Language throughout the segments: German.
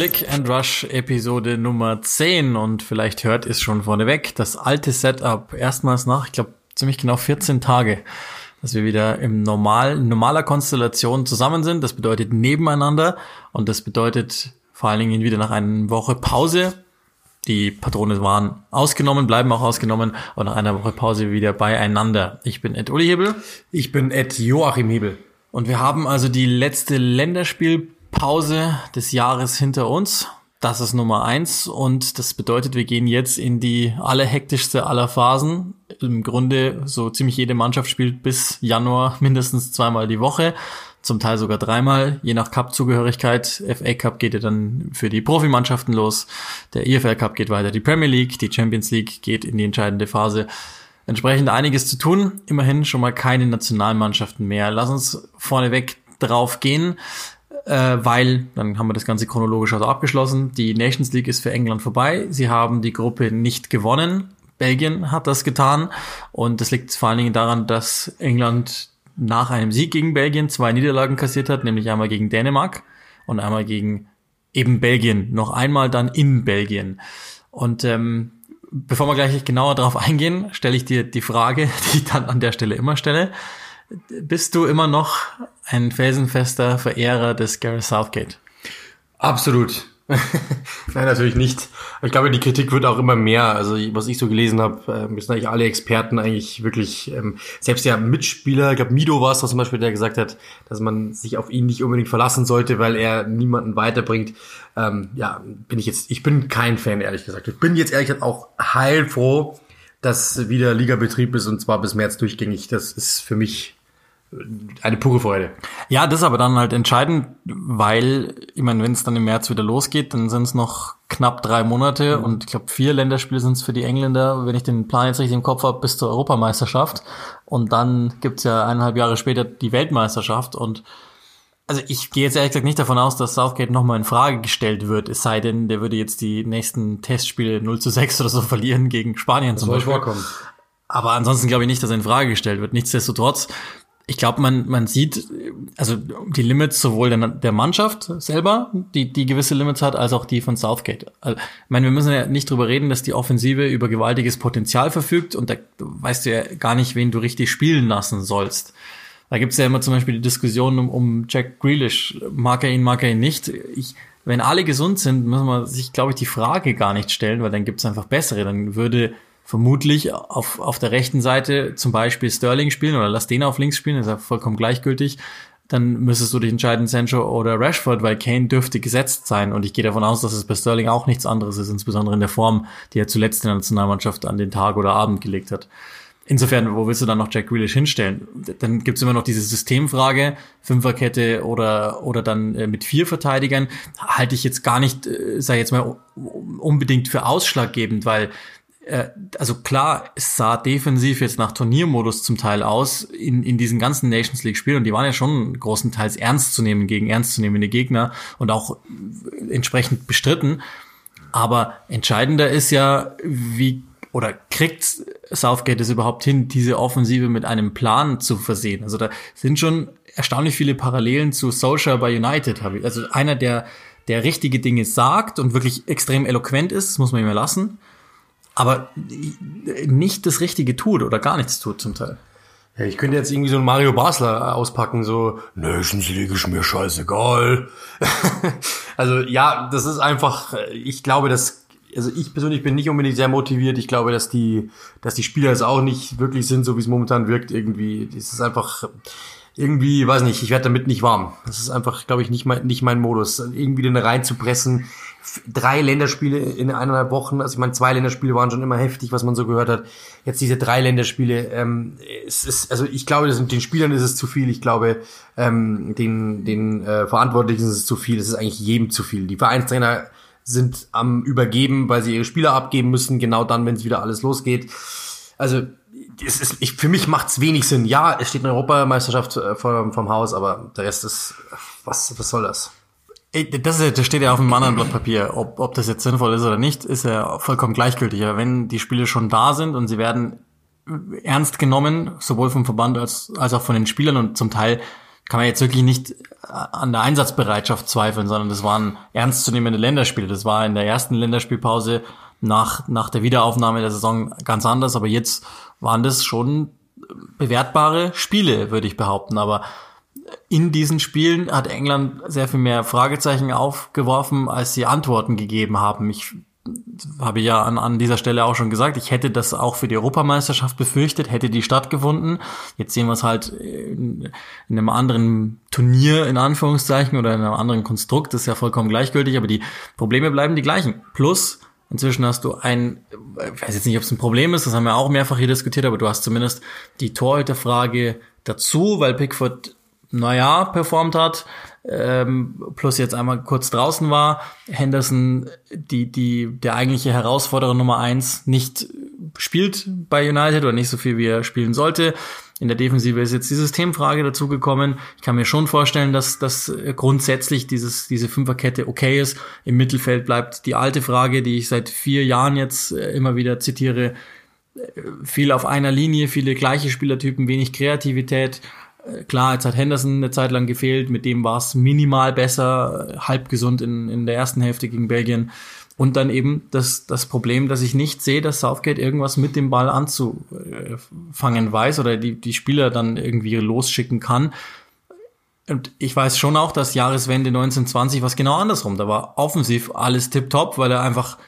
Click and Rush Episode Nummer 10 und vielleicht hört es schon vorneweg, das alte Setup erstmals nach, ich glaube, ziemlich genau 14 Tage, dass wir wieder im normal, normaler Konstellation zusammen sind. Das bedeutet nebeneinander und das bedeutet vor allen Dingen wieder nach einer Woche Pause. Die Patrone waren ausgenommen, bleiben auch ausgenommen und nach einer Woche Pause wieder beieinander. Ich bin Ed Uli Hebel. Ich bin Ed Joachim Hebel. Und wir haben also die letzte Länderspiel Pause des Jahres hinter uns. Das ist Nummer eins und das bedeutet, wir gehen jetzt in die allerhektischste aller Phasen. Im Grunde so ziemlich jede Mannschaft spielt bis Januar mindestens zweimal die Woche, zum Teil sogar dreimal, je nach Cup-Zugehörigkeit. FA Cup geht ja dann für die Profimannschaften los, der EFL Cup geht weiter, die Premier League, die Champions League geht in die entscheidende Phase. Entsprechend einiges zu tun, immerhin schon mal keine Nationalmannschaften mehr. Lass uns vorneweg drauf gehen äh, weil, dann haben wir das Ganze chronologisch also abgeschlossen, die Nations League ist für England vorbei. Sie haben die Gruppe nicht gewonnen. Belgien hat das getan. Und das liegt vor allen Dingen daran, dass England nach einem Sieg gegen Belgien zwei Niederlagen kassiert hat, nämlich einmal gegen Dänemark und einmal gegen eben Belgien. Noch einmal dann in Belgien. Und ähm, bevor wir gleich genauer darauf eingehen, stelle ich dir die Frage, die ich dann an der Stelle immer stelle. Bist du immer noch ein felsenfester Verehrer des Gareth Southgate? Absolut. Nein, natürlich nicht. Ich glaube, die Kritik wird auch immer mehr. Also was ich so gelesen habe, müssen eigentlich alle Experten eigentlich wirklich, ähm, selbst der Mitspieler, ich glaube Mido war es zum Beispiel, der gesagt hat, dass man sich auf ihn nicht unbedingt verlassen sollte, weil er niemanden weiterbringt. Ähm, ja, bin ich jetzt, ich bin kein Fan, ehrlich gesagt. Ich bin jetzt ehrlich gesagt auch heilfroh, dass wieder Ligabetrieb ist und zwar bis März durchgängig. Das ist für mich eine pure Freude. Ja, das ist aber dann halt entscheidend, weil, ich meine, wenn es dann im März wieder losgeht, dann sind es noch knapp drei Monate mhm. und ich glaube vier Länderspiele sind es für die Engländer, wenn ich den Plan jetzt richtig im Kopf habe, bis zur Europameisterschaft. Und dann gibt's ja eineinhalb Jahre später die Weltmeisterschaft und also ich gehe jetzt ehrlich gesagt nicht davon aus, dass Southgate nochmal in Frage gestellt wird, es sei denn, der würde jetzt die nächsten Testspiele 0 zu 6 oder so verlieren gegen Spanien das zum Beispiel. Vorkommen. Aber ansonsten glaube ich nicht, dass er in Frage gestellt wird. Nichtsdestotrotz ich glaube, man, man sieht, also die Limits sowohl der, der Mannschaft selber, die, die gewisse Limits hat, als auch die von Southgate. Also, ich meine, wir müssen ja nicht drüber reden, dass die Offensive über gewaltiges Potenzial verfügt und da weißt du ja gar nicht, wen du richtig spielen lassen sollst. Da gibt's ja immer zum Beispiel die Diskussion um, um Jack Grealish. Mag er ihn, mag er ihn nicht? Ich, wenn alle gesund sind, muss man sich, glaube ich, die Frage gar nicht stellen, weil dann gibt's einfach bessere. Dann würde vermutlich auf, auf der rechten Seite zum Beispiel Sterling spielen oder lass den auf links spielen, ist ja vollkommen gleichgültig. Dann müsstest du dich entscheiden, Sancho oder Rashford, weil Kane dürfte gesetzt sein. Und ich gehe davon aus, dass es bei Sterling auch nichts anderes ist, insbesondere in der Form, die er zuletzt in der Nationalmannschaft an den Tag oder Abend gelegt hat. Insofern, wo willst du dann noch Jack Grealish hinstellen? Dann gibt's immer noch diese Systemfrage, Fünferkette oder, oder dann äh, mit vier Verteidigern, halte ich jetzt gar nicht, äh, ich jetzt mal, unbedingt für ausschlaggebend, weil also klar, es sah defensiv jetzt nach Turniermodus zum Teil aus in, in diesen ganzen Nations League Spielen und die waren ja schon großenteils ernst zu nehmen gegen ernstzunehmende Gegner und auch entsprechend bestritten. Aber entscheidender ist ja, wie oder kriegt Southgate es überhaupt hin, diese Offensive mit einem Plan zu versehen? Also da sind schon erstaunlich viele Parallelen zu Solskjaer bei United. Also einer, der, der richtige Dinge sagt und wirklich extrem eloquent ist, das muss man ihm lassen aber nicht das Richtige tut oder gar nichts tut zum Teil. Ja, ich könnte jetzt irgendwie so einen Mario Basler auspacken, so Nations League ist mir scheißegal. also ja, das ist einfach, ich glaube, dass, also ich persönlich bin nicht unbedingt sehr motiviert. Ich glaube, dass die, dass die Spieler es auch nicht wirklich sind, so wie es momentan wirkt irgendwie. Das ist einfach, irgendwie, weiß nicht, ich werde damit nicht warm. Das ist einfach, glaube ich, nicht mein, nicht mein Modus. Irgendwie den reinzupressen drei Länderspiele in eineinhalb Wochen. Also ich meine, zwei Länderspiele waren schon immer heftig, was man so gehört hat. Jetzt diese drei Länderspiele, ähm, es ist, also ich glaube, das, den Spielern ist es zu viel. Ich glaube, ähm, den, den äh, Verantwortlichen ist es zu viel. Es ist eigentlich jedem zu viel. Die Vereinstrainer sind am Übergeben, weil sie ihre Spieler abgeben müssen, genau dann, wenn es wieder alles losgeht. Also es ist, ich, für mich macht's wenig Sinn. Ja, es steht eine Europameisterschaft äh, vom, vom Haus, aber der Rest ist, was, was soll das? Das, ist, das steht ja auf einem anderen Blatt Papier. Ob, ob das jetzt sinnvoll ist oder nicht, ist ja vollkommen gleichgültig. Aber wenn die Spiele schon da sind und sie werden ernst genommen, sowohl vom Verband als, als auch von den Spielern und zum Teil kann man jetzt wirklich nicht an der Einsatzbereitschaft zweifeln, sondern das waren ernstzunehmende Länderspiele. Das war in der ersten Länderspielpause nach, nach der Wiederaufnahme der Saison ganz anders, aber jetzt waren das schon bewertbare Spiele, würde ich behaupten. Aber in diesen Spielen hat England sehr viel mehr Fragezeichen aufgeworfen, als sie Antworten gegeben haben. Ich habe ja an, an dieser Stelle auch schon gesagt, ich hätte das auch für die Europameisterschaft befürchtet, hätte die stattgefunden. Jetzt sehen wir es halt in, in einem anderen Turnier in Anführungszeichen oder in einem anderen Konstrukt, das ist ja vollkommen gleichgültig, aber die Probleme bleiben die gleichen. Plus, inzwischen hast du ein, ich weiß jetzt nicht, ob es ein Problem ist, das haben wir auch mehrfach hier diskutiert, aber du hast zumindest die Torhüterfrage dazu, weil Pickford naja, performt hat, ähm, plus jetzt einmal kurz draußen war, Henderson, die, die, der eigentliche Herausforderer Nummer eins, nicht spielt bei United oder nicht so viel, wie er spielen sollte. In der Defensive ist jetzt die Systemfrage dazugekommen. Ich kann mir schon vorstellen, dass, dass grundsätzlich dieses, diese Fünferkette okay ist. Im Mittelfeld bleibt die alte Frage, die ich seit vier Jahren jetzt äh, immer wieder zitiere. Äh, viel auf einer Linie, viele gleiche Spielertypen, wenig Kreativität. Klar, jetzt hat Henderson eine Zeit lang gefehlt, mit dem war es minimal besser, halb gesund in, in der ersten Hälfte gegen Belgien. Und dann eben das, das Problem, dass ich nicht sehe, dass Southgate irgendwas mit dem Ball anzufangen weiß oder die, die Spieler dann irgendwie losschicken kann. Und ich weiß schon auch, dass Jahreswende 1920 was genau andersrum. Da war offensiv alles tipptopp, weil er einfach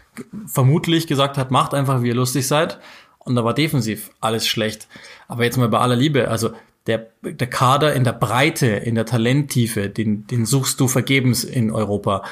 vermutlich gesagt hat, macht einfach, wie ihr lustig seid. Und da war defensiv alles schlecht. Aber jetzt mal bei aller Liebe, also der, der Kader in der Breite, in der Talenttiefe, den, den suchst du vergebens in Europa.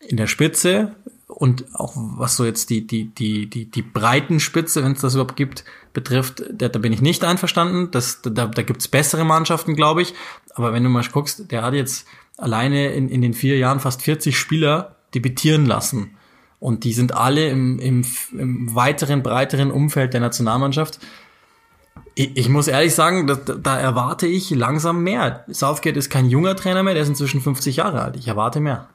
In der Spitze und auch was so jetzt die, die, die, die, die Breitenspitze, wenn es das überhaupt gibt, betrifft, da, da bin ich nicht einverstanden. Das, da, da gibt's bessere Mannschaften, glaube ich. Aber wenn du mal guckst, der hat jetzt alleine in, in den vier Jahren fast 40 Spieler debütieren lassen. Und die sind alle im, im, im weiteren, breiteren Umfeld der Nationalmannschaft. Ich, muss ehrlich sagen, da, da erwarte ich langsam mehr. Southgate ist kein junger Trainer mehr, der ist inzwischen 50 Jahre alt. Ich erwarte mehr.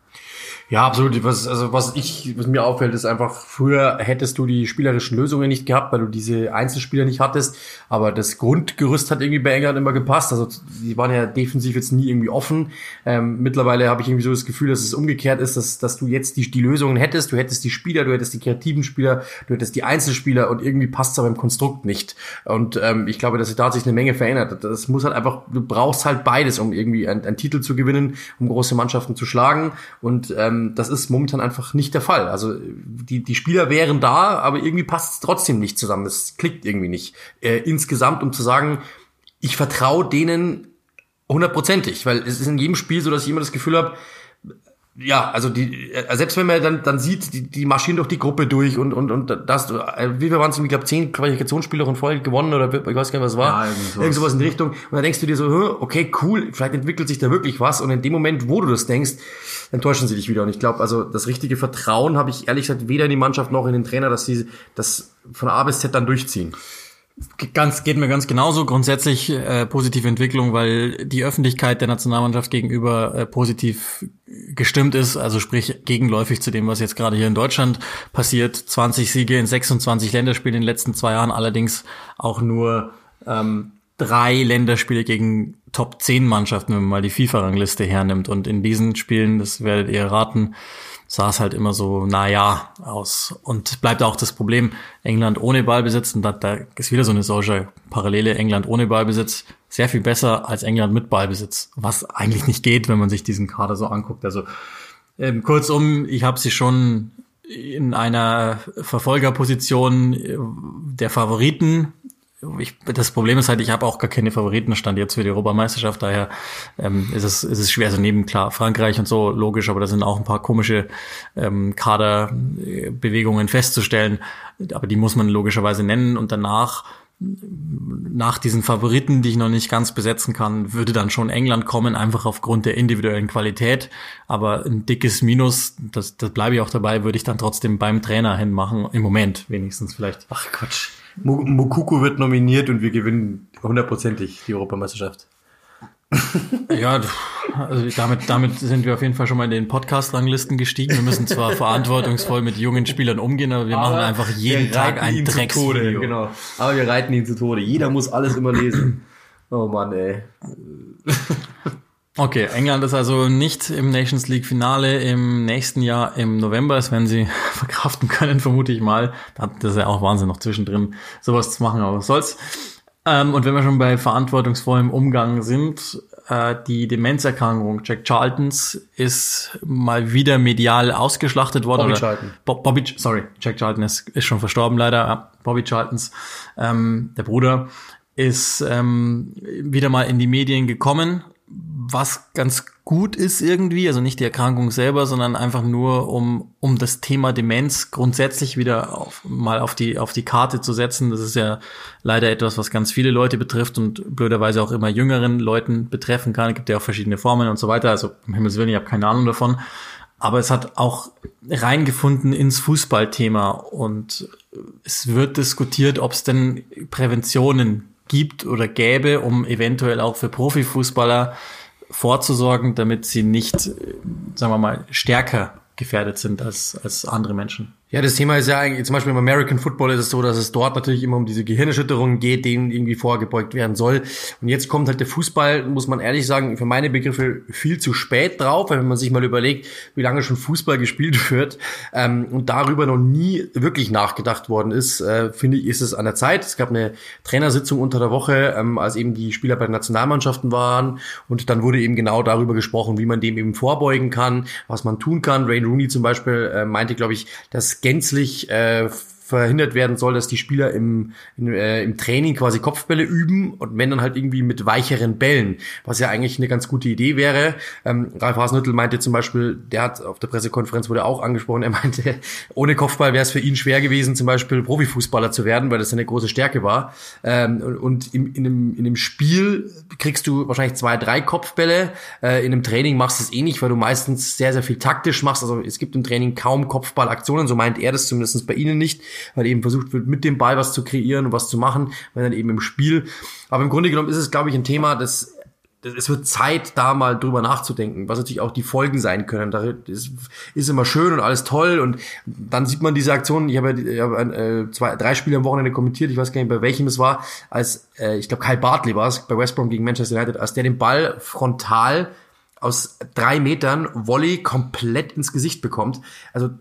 Ja, absolut. Was, also was ich, was mir auffällt, ist einfach, früher hättest du die spielerischen Lösungen nicht gehabt, weil du diese Einzelspieler nicht hattest. Aber das Grundgerüst hat irgendwie bei England immer gepasst. Also die waren ja defensiv jetzt nie irgendwie offen. Ähm, mittlerweile habe ich irgendwie so das Gefühl, dass es umgekehrt ist, dass, dass du jetzt die, die Lösungen hättest. Du hättest die Spieler, du hättest die kreativen Spieler, du hättest die Einzelspieler und irgendwie passt es aber im Konstrukt nicht. Und ähm, ich glaube, dass sich da hat sich eine Menge verändert. Das muss halt einfach, du brauchst halt beides, um irgendwie einen, einen Titel zu gewinnen, um große Mannschaften zu schlagen. Und ähm, ähm, das ist momentan einfach nicht der Fall. Also die, die Spieler wären da, aber irgendwie passt es trotzdem nicht zusammen. Es klickt irgendwie nicht. Äh, insgesamt, um zu sagen, ich vertraue denen hundertprozentig, weil es ist in jedem Spiel so, dass ich immer das Gefühl habe, ja, also die, äh, selbst wenn man dann, dann sieht, die, die marschieren durch die Gruppe durch und, und, und das, äh, wie viel waren es, ich glaube, zehn Qualifikationsspiele in Folge gewonnen oder ich weiß gar nicht, was war. Ja, irgend, sowas. irgend sowas in die Richtung. Und dann denkst du dir so, okay, cool, vielleicht entwickelt sich da wirklich was. Und in dem Moment, wo du das denkst, enttäuschen sie dich wieder. Und ich glaube, also das richtige Vertrauen habe ich ehrlich gesagt weder in die Mannschaft noch in den Trainer, dass sie das von A bis Z dann durchziehen. Ganz, geht mir ganz genauso. Grundsätzlich äh, positive Entwicklung, weil die Öffentlichkeit der Nationalmannschaft gegenüber äh, positiv gestimmt ist, also sprich gegenläufig zu dem, was jetzt gerade hier in Deutschland passiert. 20 Siege in 26 Länderspielen in den letzten zwei Jahren, allerdings auch nur ähm, drei Länderspiele gegen Top 10 Mannschaften, wenn man mal die FIFA-Rangliste hernimmt. Und in diesen Spielen, das werdet ihr raten, sah es halt immer so, na ja, aus. Und bleibt auch das Problem, England ohne Ballbesitz, und da, da ist wieder so eine solche Parallele, England ohne Ballbesitz, sehr viel besser als England mit Ballbesitz, was eigentlich nicht geht, wenn man sich diesen Kader so anguckt. Also ähm, kurzum, ich habe sie schon in einer Verfolgerposition äh, der Favoriten ich, das Problem ist halt, ich habe auch gar keine Favoritenstand jetzt für die Europameisterschaft, daher ähm, ist, es, ist es schwer. Also neben klar Frankreich und so logisch, aber da sind auch ein paar komische ähm, Kaderbewegungen festzustellen, aber die muss man logischerweise nennen und danach nach diesen Favoriten, die ich noch nicht ganz besetzen kann, würde dann schon England kommen, einfach aufgrund der individuellen Qualität. Aber ein dickes Minus, das, das bleibe ich auch dabei, würde ich dann trotzdem beim Trainer hinmachen, im Moment wenigstens vielleicht. Ach Quatsch. Mukuku wird nominiert und wir gewinnen hundertprozentig die Europameisterschaft. ja, also damit, damit sind wir auf jeden Fall schon mal in den Podcast-Ranglisten gestiegen. Wir müssen zwar verantwortungsvoll mit jungen Spielern umgehen, aber wir aber machen einfach jeden Tag ein Drecksvideo. Genau. Aber wir reiten ihn zu Tode. Jeder muss alles immer lesen. Oh Mann, ey. Okay, England ist also nicht im Nations League Finale im nächsten Jahr im November. Das werden sie verkraften können, vermute ich mal. Das ist ja auch Wahnsinn, noch zwischendrin sowas zu machen, aber was soll's. Ähm, und wenn wir schon bei verantwortungsvollem Umgang sind, äh, die Demenzerkrankung Jack Charltons ist mal wieder medial ausgeschlachtet worden. Bobby Charlton. Bo Bobby, sorry, Jack Charlton ist, ist schon verstorben leider. Bobby Charltons, ähm, der Bruder, ist ähm, wieder mal in die Medien gekommen was ganz gut ist irgendwie, also nicht die Erkrankung selber, sondern einfach nur um um das Thema Demenz grundsätzlich wieder auf, mal auf die auf die Karte zu setzen. Das ist ja leider etwas, was ganz viele Leute betrifft und blöderweise auch immer jüngeren Leuten betreffen kann. Es gibt ja auch verschiedene Formen und so weiter. Also um Himmels Willen, ich habe keine Ahnung davon. Aber es hat auch reingefunden ins Fußballthema und es wird diskutiert, ob es denn Präventionen gibt oder gäbe, um eventuell auch für Profifußballer vorzusorgen, damit sie nicht, sagen wir mal, stärker gefährdet sind als, als andere Menschen. Ja, das Thema ist ja eigentlich, zum Beispiel im American Football ist es so, dass es dort natürlich immer um diese Gehirnerschütterungen geht, denen irgendwie vorgebeugt werden soll. Und jetzt kommt halt der Fußball, muss man ehrlich sagen, für meine Begriffe viel zu spät drauf, wenn man sich mal überlegt, wie lange schon Fußball gespielt wird ähm, und darüber noch nie wirklich nachgedacht worden ist, äh, finde ich, ist es an der Zeit. Es gab eine Trainersitzung unter der Woche, ähm, als eben die Spieler bei den Nationalmannschaften waren und dann wurde eben genau darüber gesprochen, wie man dem eben vorbeugen kann, was man tun kann. Ray Rooney zum Beispiel äh, meinte, glaube ich, dass gänzlich äh, verhindert werden soll, dass die Spieler im, in, äh, im Training quasi Kopfbälle üben und wenn dann halt irgendwie mit weicheren Bällen, was ja eigentlich eine ganz gute Idee wäre. Ähm, Ralf Hasenhüttel meinte zum Beispiel, der hat auf der Pressekonferenz wurde auch angesprochen, er meinte, ohne Kopfball wäre es für ihn schwer gewesen, zum Beispiel Profifußballer zu werden, weil das eine große Stärke war. Ähm, und im, in, einem, in einem Spiel kriegst du wahrscheinlich zwei, drei Kopfbälle. Äh, in einem Training machst du es eh weil du meistens sehr, sehr viel taktisch machst. Also es gibt im Training kaum Kopfballaktionen, so meint er das zumindest bei ihnen nicht weil eben versucht wird, mit dem Ball was zu kreieren und was zu machen, weil dann eben im Spiel. Aber im Grunde genommen ist es, glaube ich, ein Thema, das es wird Zeit, da mal drüber nachzudenken, was natürlich auch die Folgen sein können. Da ist, ist immer schön und alles toll und dann sieht man diese Aktion. Ich habe, ich habe äh, zwei, drei Spiele am Wochenende kommentiert. Ich weiß gar nicht, bei welchem es war. Als äh, ich glaube, Kyle Bartley war es bei West Brom gegen Manchester United, als der den Ball frontal aus drei Metern Volley komplett ins Gesicht bekommt. Also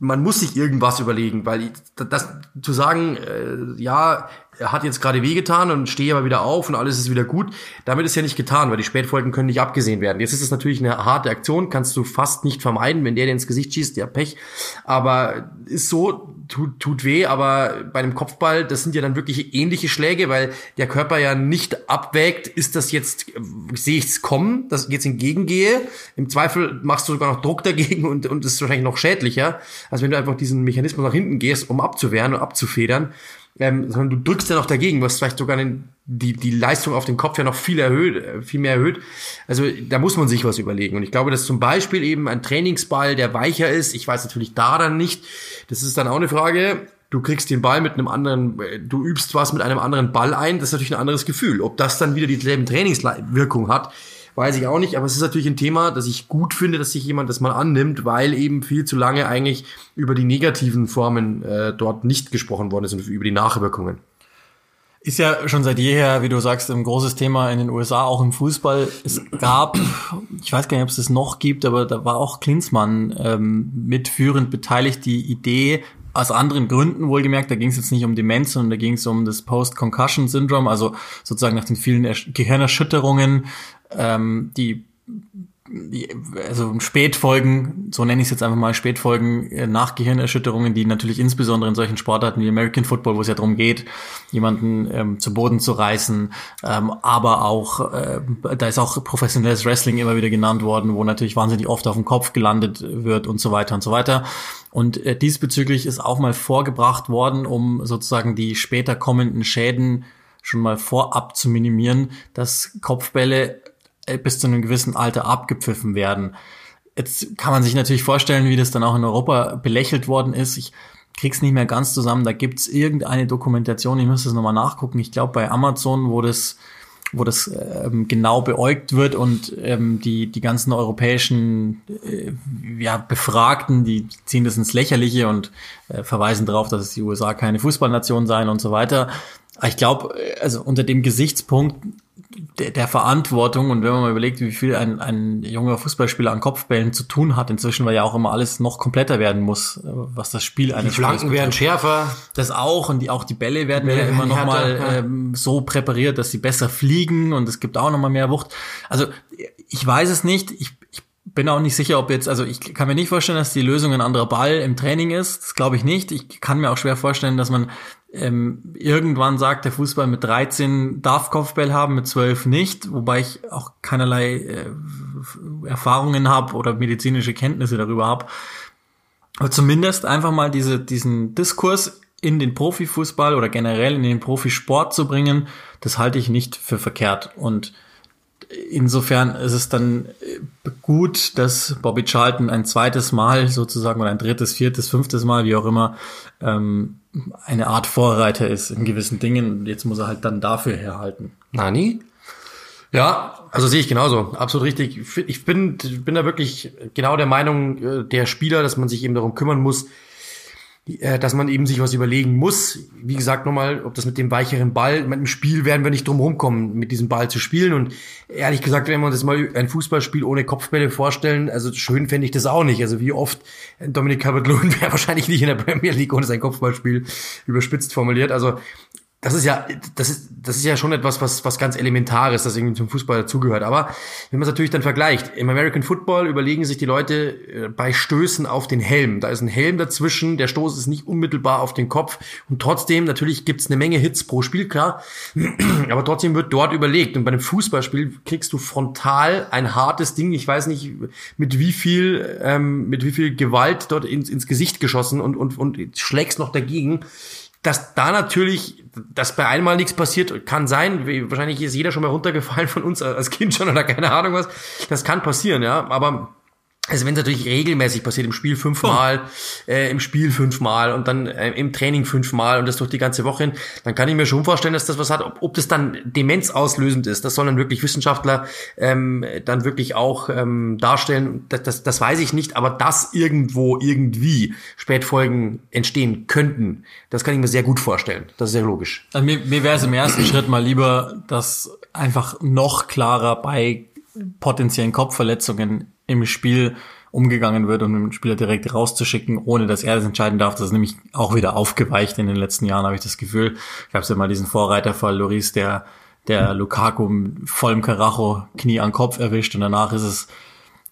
man muss sich irgendwas überlegen, weil das zu sagen, äh, ja, hat jetzt gerade wehgetan und stehe aber wieder auf und alles ist wieder gut, damit ist ja nicht getan, weil die Spätfolgen können nicht abgesehen werden. Jetzt ist es natürlich eine harte Aktion, kannst du fast nicht vermeiden, wenn der dir ins Gesicht schießt, ja Pech, aber ist so, tut, tut weh, aber bei einem Kopfball, das sind ja dann wirklich ähnliche Schläge, weil der Körper ja nicht abwägt, ist das jetzt, sehe ich es kommen, dass ich jetzt entgegengehe, im Zweifel machst du sogar noch Druck dagegen und, und ist wahrscheinlich noch schädlicher, als wenn du einfach diesen Mechanismus nach hinten gehst, um abzuwehren und abzufedern. Ähm, sondern du drückst ja noch dagegen, was vielleicht sogar den, die, die Leistung auf den Kopf ja noch viel erhöht, äh, viel mehr erhöht. Also da muss man sich was überlegen. Und ich glaube, dass zum Beispiel eben ein Trainingsball, der weicher ist, ich weiß natürlich da dann nicht, das ist dann auch eine Frage, du kriegst den Ball mit einem anderen, äh, du übst was mit einem anderen Ball ein, das ist natürlich ein anderes Gefühl. Ob das dann wieder dieselben Trainingswirkung hat, weiß ich auch nicht, aber es ist natürlich ein Thema, das ich gut finde, dass sich jemand das mal annimmt, weil eben viel zu lange eigentlich über die negativen Formen äh, dort nicht gesprochen worden ist und über die Nachwirkungen. Ist ja schon seit jeher, wie du sagst, ein großes Thema in den USA, auch im Fußball. Es gab, ich weiß gar nicht, ob es das noch gibt, aber da war auch Klinsmann ähm, mitführend beteiligt, die Idee, aus anderen Gründen wohlgemerkt, da ging es jetzt nicht um Demenz, sondern da ging es um das Post-Concussion-Syndrom, also sozusagen nach den vielen Gehirnerschütterungen, ähm, die, die also Spätfolgen, so nenne ich es jetzt einfach mal, Spätfolgen äh, nach Gehirnerschütterungen, die natürlich insbesondere in solchen Sportarten wie American Football, wo es ja darum geht, jemanden ähm, zu Boden zu reißen, ähm, aber auch, äh, da ist auch professionelles Wrestling immer wieder genannt worden, wo natürlich wahnsinnig oft auf dem Kopf gelandet wird und so weiter und so weiter. Und äh, diesbezüglich ist auch mal vorgebracht worden, um sozusagen die später kommenden Schäden schon mal vorab zu minimieren, dass Kopfbälle bis zu einem gewissen Alter abgepfiffen werden. Jetzt kann man sich natürlich vorstellen, wie das dann auch in Europa belächelt worden ist. Ich krieg's nicht mehr ganz zusammen. Da gibt's irgendeine Dokumentation, ich muss das nochmal nachgucken. Ich glaube bei Amazon, wo das wo das ähm, genau beäugt wird und ähm, die die ganzen europäischen äh, ja, Befragten, die ziehen das ins Lächerliche und äh, verweisen darauf, dass es die USA keine Fußballnation seien und so weiter. Ich glaube, äh, also unter dem Gesichtspunkt der, der Verantwortung und wenn man mal überlegt, wie viel ein, ein junger Fußballspieler an Kopfbällen zu tun hat, inzwischen, weil ja auch immer alles noch kompletter werden muss, was das Spiel eines Die Flanken werden schärfer. Das auch und die, auch die Bälle werden Bälle ja immer noch mal ja. ähm, so präpariert, dass sie besser fliegen und es gibt auch noch mal mehr Wucht. Also ich weiß es nicht. Ich, ich bin auch nicht sicher, ob jetzt, also ich kann mir nicht vorstellen, dass die Lösung ein anderer Ball im Training ist. Das glaube ich nicht. Ich kann mir auch schwer vorstellen, dass man ähm, irgendwann sagt, der Fußball mit 13 darf Kopfball haben, mit 12 nicht, wobei ich auch keinerlei äh, Erfahrungen habe oder medizinische Kenntnisse darüber habe. Aber zumindest einfach mal diese, diesen Diskurs in den Profifußball oder generell in den Profisport zu bringen, das halte ich nicht für verkehrt. Und insofern ist es dann äh, gut, dass Bobby Charlton ein zweites Mal sozusagen oder ein drittes, viertes, fünftes Mal, wie auch immer, ähm, eine Art Vorreiter ist in gewissen Dingen. Jetzt muss er halt dann dafür herhalten. Nani? Ja, also sehe ich genauso. Absolut richtig. Ich bin, bin da wirklich genau der Meinung äh, der Spieler, dass man sich eben darum kümmern muss, dass man eben sich was überlegen muss. Wie gesagt, nochmal, ob das mit dem weicheren Ball, mit dem Spiel werden wir nicht drum rumkommen, mit diesem Ball zu spielen. Und ehrlich gesagt, wenn wir uns das mal ein Fußballspiel ohne Kopfbälle vorstellen, also schön fände ich das auch nicht. Also wie oft Dominik Calvert-Lewin wäre wahrscheinlich nicht in der Premier League ohne sein Kopfballspiel überspitzt formuliert. Also das ist ja, das ist, das ist ja schon etwas, was, was ganz Elementares, das irgendwie zum Fußball dazugehört. Aber wenn man es natürlich dann vergleicht, im American Football überlegen sich die Leute äh, bei Stößen auf den Helm. Da ist ein Helm dazwischen, der Stoß ist nicht unmittelbar auf den Kopf und trotzdem, natürlich gibt's eine Menge Hits pro Spiel, klar, aber trotzdem wird dort überlegt. Und bei einem Fußballspiel kriegst du frontal ein hartes Ding, ich weiß nicht, mit wie viel, ähm, mit wie viel Gewalt dort ins, ins Gesicht geschossen und, und, und schlägst noch dagegen dass da natürlich, dass bei einmal nichts passiert, kann sein. Wahrscheinlich ist jeder schon mal runtergefallen von uns als Kind schon oder keine Ahnung was. Das kann passieren, ja. Aber also wenn es natürlich regelmäßig passiert, im Spiel fünfmal, oh. äh, im Spiel fünfmal und dann äh, im Training fünfmal und das durch die ganze Woche hin, dann kann ich mir schon vorstellen, dass das was hat. Ob, ob das dann demenzauslösend ist, das sollen dann wirklich Wissenschaftler ähm, dann wirklich auch ähm, darstellen. Das, das, das weiß ich nicht, aber dass irgendwo irgendwie Spätfolgen entstehen könnten, das kann ich mir sehr gut vorstellen. Das ist sehr logisch. Also mir mir wäre es im ersten Schritt mal lieber, dass einfach noch klarer bei potenziellen Kopfverletzungen im Spiel umgegangen wird um den Spieler direkt rauszuschicken, ohne dass er das entscheiden darf. Das ist nämlich auch wieder aufgeweicht in den letzten Jahren, habe ich das Gefühl. Ich habe ja mal diesen Vorreiterfall Loris, der der Lukaku vollem Karacho Knie an Kopf erwischt und danach ist es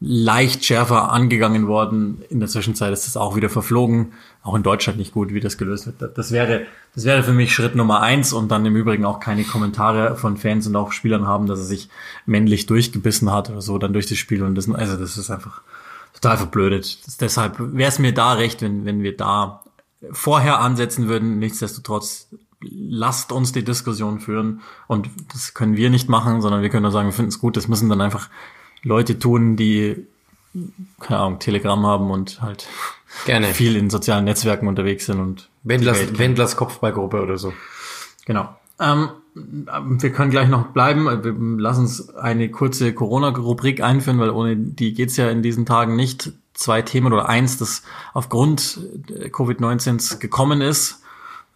leicht schärfer angegangen worden. In der Zwischenzeit ist das auch wieder verflogen. Auch in Deutschland nicht gut, wie das gelöst wird. Das wäre, das wäre für mich Schritt Nummer eins und dann im Übrigen auch keine Kommentare von Fans und auch Spielern haben, dass er sich männlich durchgebissen hat oder so dann durch das Spiel. Und das, also das ist einfach total verblödet. Das, deshalb wäre es mir da recht, wenn, wenn wir da vorher ansetzen würden. Nichtsdestotrotz lasst uns die Diskussion führen. Und das können wir nicht machen, sondern wir können nur sagen, wir finden es gut. Das müssen dann einfach Leute tun, die, keine Ahnung, Telegram haben und halt Gerne. viel in sozialen Netzwerken unterwegs sind und Wendlers, Wendlers Kopfballgruppe oder so. Genau. Ähm, wir können gleich noch bleiben. Wir lassen uns eine kurze Corona-Rubrik einführen, weil ohne die geht's ja in diesen Tagen nicht. Zwei Themen oder eins, das aufgrund Covid-19 gekommen ist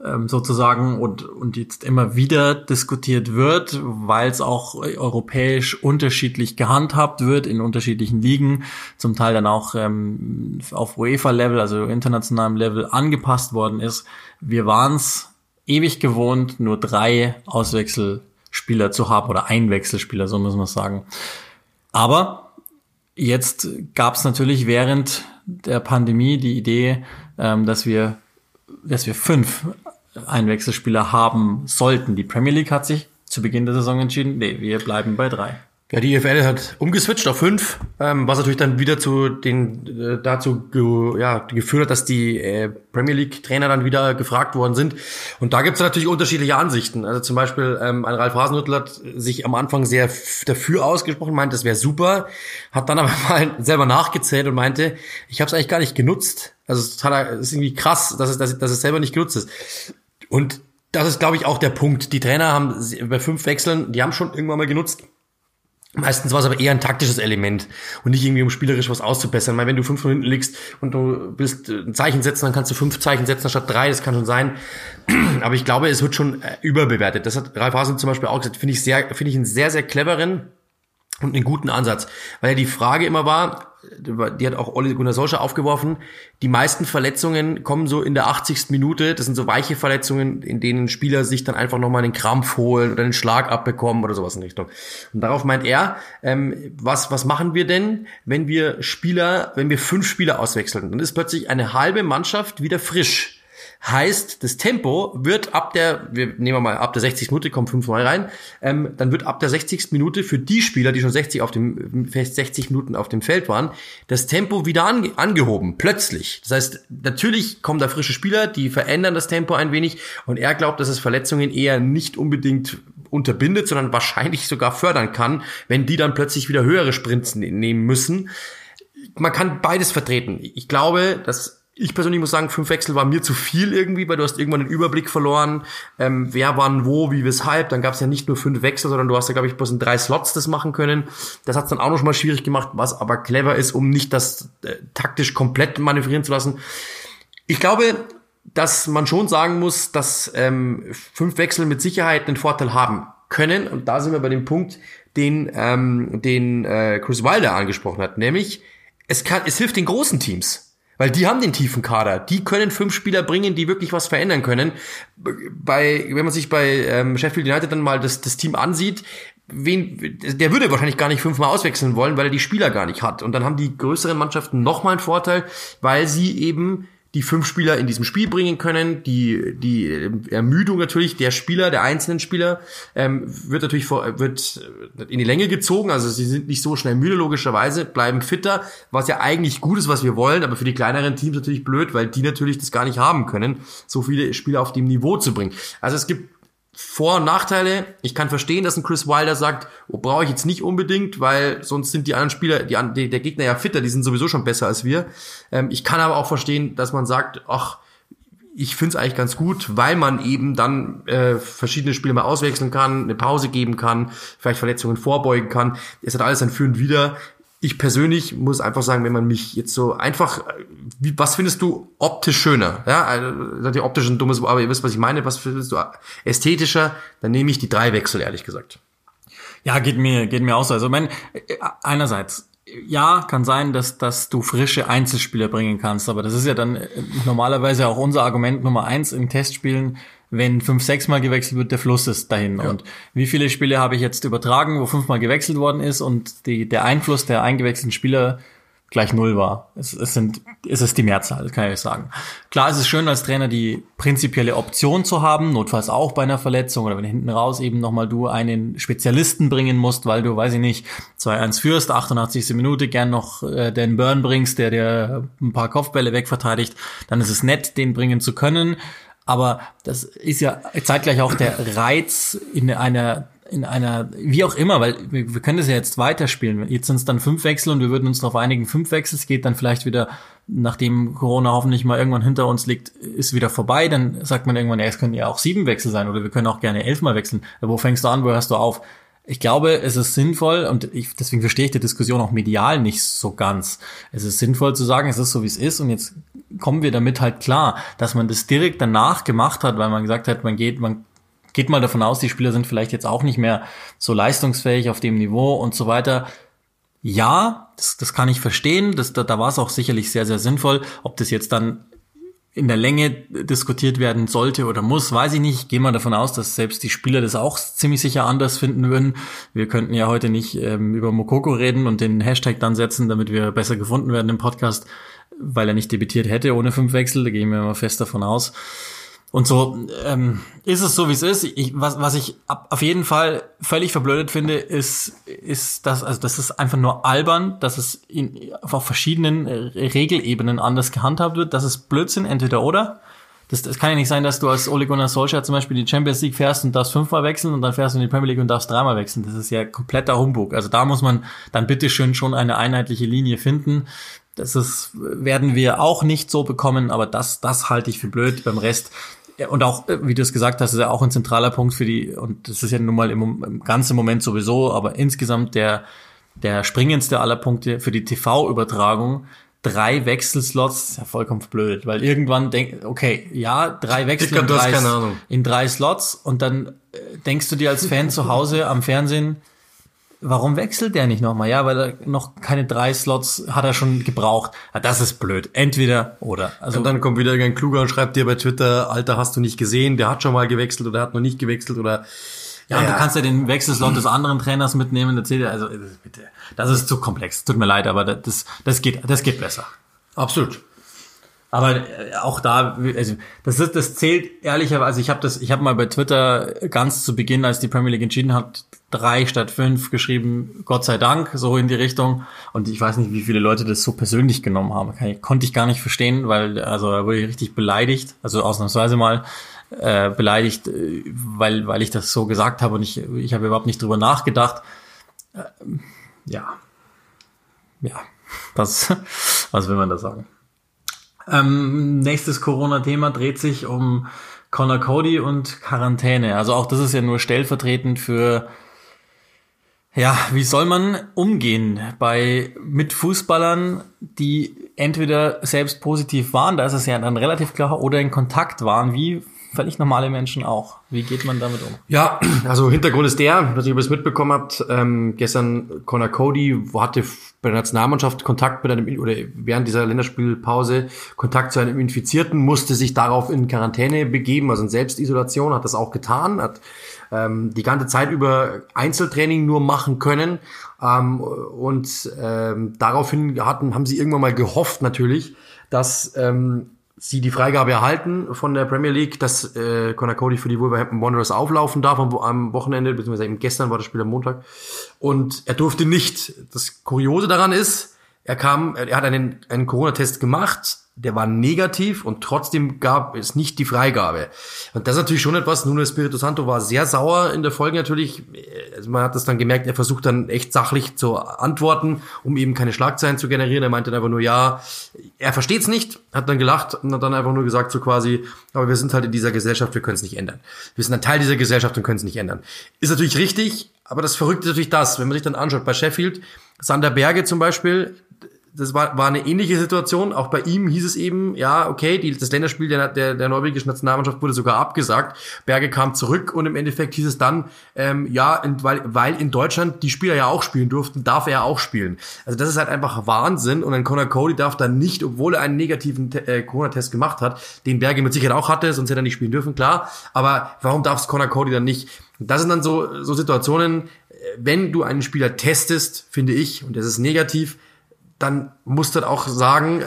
ähm, sozusagen und, und jetzt immer wieder diskutiert wird, weil es auch europäisch unterschiedlich gehandhabt wird in unterschiedlichen Ligen, zum Teil dann auch ähm, auf UEFA-Level, also internationalem Level angepasst worden ist. Wir waren es ewig gewohnt, nur drei Auswechselspieler zu haben oder Einwechselspieler, so muss man sagen. Aber jetzt gab es natürlich während der Pandemie die Idee, ähm, dass wir dass wir fünf Einwechselspieler haben sollten. Die Premier League hat sich zu Beginn der Saison entschieden, nee, wir bleiben bei drei. Ja, die EFL hat umgeswitcht auf fünf, ähm, was natürlich dann wieder zu den äh, dazu ge, ja, geführt hat, dass die äh, Premier League Trainer dann wieder gefragt worden sind. Und da gibt es natürlich unterschiedliche Ansichten. Also zum Beispiel ähm, ein Ralf Hasenhüttl hat sich am Anfang sehr dafür ausgesprochen, meinte, das wäre super, hat dann aber mal selber nachgezählt und meinte, ich habe es eigentlich gar nicht genutzt. Also es ist, total, es ist irgendwie krass, dass es, dass, dass es selber nicht genutzt ist. Und das ist, glaube ich, auch der Punkt. Die Trainer haben bei fünf Wechseln, die haben schon irgendwann mal genutzt. Meistens war es aber eher ein taktisches Element und nicht irgendwie um spielerisch was auszubessern. Weil wenn du fünf von hinten liegst und du willst äh, ein Zeichen setzen, dann kannst du fünf Zeichen setzen statt drei, das kann schon sein. Aber ich glaube, es wird schon äh, überbewertet. Das hat Ralf Hasen zum Beispiel auch gesagt, finde ich sehr, finde ich einen sehr, sehr cleveren und einen guten Ansatz. Weil ja die Frage immer war, die hat auch Olli Gunnar Solskjaer aufgeworfen, die meisten Verletzungen kommen so in der 80. Minute, das sind so weiche Verletzungen, in denen Spieler sich dann einfach nochmal einen Krampf holen oder einen Schlag abbekommen oder sowas in Richtung. Und darauf meint er, ähm, was, was machen wir denn, wenn wir Spieler, wenn wir fünf Spieler auswechseln? Dann ist plötzlich eine halbe Mannschaft wieder frisch. Heißt, das Tempo wird ab der, wir nehmen mal ab der 60 Minute, kommen fünf neu rein, ähm, dann wird ab der 60. Minute für die Spieler, die schon 60 auf dem, 60 Minuten auf dem Feld waren, das Tempo wieder ange angehoben, plötzlich. Das heißt, natürlich kommen da frische Spieler, die verändern das Tempo ein wenig und er glaubt, dass es Verletzungen eher nicht unbedingt unterbindet, sondern wahrscheinlich sogar fördern kann, wenn die dann plötzlich wieder höhere Sprints ne-, nehmen müssen. Man kann beides vertreten. Ich glaube, dass ich persönlich muss sagen, fünf Wechsel war mir zu viel irgendwie, weil du hast irgendwann den Überblick verloren, ähm, wer wann wo, wie, weshalb. Dann gab es ja nicht nur fünf Wechsel, sondern du hast ja, glaube ich, bloß in drei Slots das machen können. Das hat dann auch noch mal schwierig gemacht, was aber clever ist, um nicht das äh, taktisch komplett manövrieren zu lassen. Ich glaube, dass man schon sagen muss, dass ähm, fünf Wechsel mit Sicherheit einen Vorteil haben können. Und da sind wir bei dem Punkt, den, ähm, den äh, Chris Wilder angesprochen hat, nämlich es kann, es hilft den großen Teams. Weil die haben den tiefen Kader. Die können fünf Spieler bringen, die wirklich was verändern können. Bei, wenn man sich bei ähm, Sheffield United dann mal das, das Team ansieht, wen, der würde wahrscheinlich gar nicht fünfmal auswechseln wollen, weil er die Spieler gar nicht hat. Und dann haben die größeren Mannschaften nochmal einen Vorteil, weil sie eben die fünf Spieler in diesem Spiel bringen können. Die, die Ermüdung natürlich der Spieler, der einzelnen Spieler, ähm, wird natürlich vor, wird in die Länge gezogen. Also sie sind nicht so schnell müde, logischerweise, bleiben fitter, was ja eigentlich gut ist, was wir wollen, aber für die kleineren Teams natürlich blöd, weil die natürlich das gar nicht haben können, so viele Spieler auf dem Niveau zu bringen. Also es gibt vor- und Nachteile. Ich kann verstehen, dass ein Chris Wilder sagt, oh, brauche ich jetzt nicht unbedingt, weil sonst sind die anderen Spieler, die, der Gegner ja fitter, die sind sowieso schon besser als wir. Ähm, ich kann aber auch verstehen, dass man sagt, ach, ich finde es eigentlich ganz gut, weil man eben dann äh, verschiedene Spiele mal auswechseln kann, eine Pause geben kann, vielleicht Verletzungen vorbeugen kann. Es hat alles ein Für und Wider ich persönlich muss einfach sagen, wenn man mich jetzt so einfach, wie, was findest du optisch schöner? Ja, also, die optisch ein dummes aber ihr wisst, was ich meine. Was findest du ästhetischer? Dann nehme ich die drei Wechsel, ehrlich gesagt. Ja, geht mir, geht mir auch so. Also, mein, einerseits, ja, kann sein, dass, dass du frische Einzelspieler bringen kannst, aber das ist ja dann normalerweise auch unser Argument Nummer eins in Testspielen wenn fünf, sechs Mal gewechselt wird, der Fluss ist dahin. Ja. Und wie viele Spiele habe ich jetzt übertragen, wo fünfmal gewechselt worden ist und die, der Einfluss der eingewechselten Spieler gleich null war. Es, es sind, es ist die Mehrzahl, kann ich sagen. Klar, es ist schön als Trainer die prinzipielle Option zu haben, notfalls auch bei einer Verletzung oder wenn hinten raus eben nochmal du einen Spezialisten bringen musst, weil du, weiß ich nicht, 2-1 führst, 88. Minute, gern noch äh, den Burn bringst, der dir ein paar Kopfbälle wegverteidigt, dann ist es nett, den bringen zu können. Aber das ist ja zeitgleich auch der Reiz in einer in einer, wie auch immer, weil wir, wir können das ja jetzt weiterspielen. Jetzt sind es dann fünf Wechsel und wir würden uns darauf einigen, fünf Wechsel. Es geht dann vielleicht wieder, nachdem Corona hoffentlich mal irgendwann hinter uns liegt, ist wieder vorbei. Dann sagt man irgendwann, ja, es können ja auch sieben Wechsel sein oder wir können auch gerne elfmal wechseln. Wo fängst du an, wo hörst du auf? Ich glaube, es ist sinnvoll und ich, deswegen verstehe ich die Diskussion auch medial nicht so ganz. Es ist sinnvoll zu sagen, es ist so, wie es ist und jetzt kommen wir damit halt klar, dass man das direkt danach gemacht hat, weil man gesagt hat, man geht, man geht mal davon aus, die Spieler sind vielleicht jetzt auch nicht mehr so leistungsfähig auf dem Niveau und so weiter. Ja, das, das kann ich verstehen. Das, da, da war es auch sicherlich sehr, sehr sinnvoll. Ob das jetzt dann in der Länge diskutiert werden sollte oder muss, weiß ich nicht. Ich gehe mal davon aus, dass selbst die Spieler das auch ziemlich sicher anders finden würden. Wir könnten ja heute nicht ähm, über Mokoko reden und den Hashtag dann setzen, damit wir besser gefunden werden im Podcast, weil er nicht debütiert hätte ohne fünf Wechsel. Da gehen wir mal fest davon aus. Und so ähm, ist es so, wie es ist. Ich, was, was ich ab, auf jeden Fall völlig verblödet finde, ist, ist dass also das ist einfach nur albern, dass es in, auf verschiedenen äh, Regelebenen anders gehandhabt wird. Das ist Blödsinn, entweder oder. Das, das kann ja nicht sein, dass du als Ole Gunnar Solskjaer zum Beispiel die Champions League fährst und darfst fünfmal wechseln und dann fährst du in die Premier League und darfst dreimal wechseln. Das ist ja kompletter Humbug. Also da muss man dann bitteschön schon eine einheitliche Linie finden. Das ist, werden wir auch nicht so bekommen, aber das, das halte ich für blöd. Beim Rest und auch, äh, wie du es gesagt hast, ist ja auch ein zentraler Punkt für die, und das ist ja nun mal im, im ganzen Moment sowieso, aber insgesamt der, der springendste aller Punkte für die TV-Übertragung. Drei Wechselslots ist ja vollkommen blöd, weil irgendwann denk, okay, ja, drei Wechsel in drei, in drei Slots und dann äh, denkst du dir als Fan zu Hause am Fernsehen, warum wechselt der nicht nochmal? Ja, weil er noch keine drei Slots hat er schon gebraucht. Ja, das ist blöd. Entweder oder. Also und dann kommt wieder irgendein Kluger und schreibt dir bei Twitter, Alter, hast du nicht gesehen, der hat schon mal gewechselt oder hat noch nicht gewechselt oder ja, ja, du kannst ja den Wechselslot des anderen Trainers mitnehmen, erzählt also bitte. Das ist zu komplex. Tut mir leid, aber das, das geht, das geht besser. Absolut. Aber äh, auch da, also das ist, das zählt ehrlicherweise. Also ich habe das, ich habe mal bei Twitter ganz zu Beginn, als die Premier League entschieden hat, drei statt fünf geschrieben. Gott sei Dank, so in die Richtung. Und ich weiß nicht, wie viele Leute das so persönlich genommen haben. Kann konnte ich gar nicht verstehen, weil also da wurde ich richtig beleidigt. Also ausnahmsweise mal äh, beleidigt, äh, weil weil ich das so gesagt habe und ich ich habe überhaupt nicht drüber nachgedacht. Äh, ja, ja, das, was will man da sagen? Ähm, nächstes Corona-Thema dreht sich um Connor Cody und Quarantäne. Also auch das ist ja nur stellvertretend für ja, wie soll man umgehen bei mit Fußballern, die entweder selbst positiv waren, da ist es ja dann relativ klar, oder in Kontakt waren, wie völlig normale Menschen auch. Wie geht man damit um? Ja, also Hintergrund ist der, was ihr es mitbekommen habt, ähm, gestern Connor Cody hatte bei der Nationalmannschaft Kontakt mit einem, oder während dieser Länderspielpause Kontakt zu einem Infizierten, musste sich darauf in Quarantäne begeben, also in Selbstisolation, hat das auch getan, hat ähm, die ganze Zeit über Einzeltraining nur machen können. Ähm, und ähm, daraufhin hatten, haben sie irgendwann mal gehofft natürlich, dass ähm, sie die Freigabe erhalten von der Premier League, dass äh, Conor Cody für die Wolverhampton Wanderers auflaufen darf am, am Wochenende, beziehungsweise eben gestern war das Spiel am Montag. Und er durfte nicht. Das Kuriose daran ist, er kam, er hat einen, einen Corona-Test gemacht, der war negativ und trotzdem gab es nicht die Freigabe. Und das ist natürlich schon etwas, Nuno Espirito Santo war sehr sauer in der Folge natürlich. Also man hat das dann gemerkt, er versucht dann echt sachlich zu antworten, um eben keine Schlagzeilen zu generieren. Er meinte dann einfach nur, ja, er versteht's nicht, hat dann gelacht und hat dann einfach nur gesagt so quasi, aber wir sind halt in dieser Gesellschaft, wir können es nicht ändern. Wir sind ein Teil dieser Gesellschaft und können es nicht ändern. Ist natürlich richtig, aber das Verrückte ist natürlich das, wenn man sich dann anschaut, bei Sheffield, Sander Berge zum Beispiel, das war, war eine ähnliche Situation. Auch bei ihm hieß es eben, ja, okay, die, das Länderspiel der, der, der norwegischen Nationalmannschaft wurde sogar abgesagt. Berge kam zurück und im Endeffekt hieß es dann, ähm, ja, weil, weil in Deutschland die Spieler ja auch spielen durften, darf er auch spielen. Also das ist halt einfach Wahnsinn. Und ein Conor Cody darf dann nicht, obwohl er einen negativen äh, Corona-Test gemacht hat, den Berge mit Sicherheit auch hatte, sonst hätte er nicht spielen dürfen, klar. Aber warum darf es Conor Cody dann nicht? Das sind dann so, so Situationen, äh, wenn du einen Spieler testest, finde ich, und das ist negativ, dann muss das auch sagen, äh,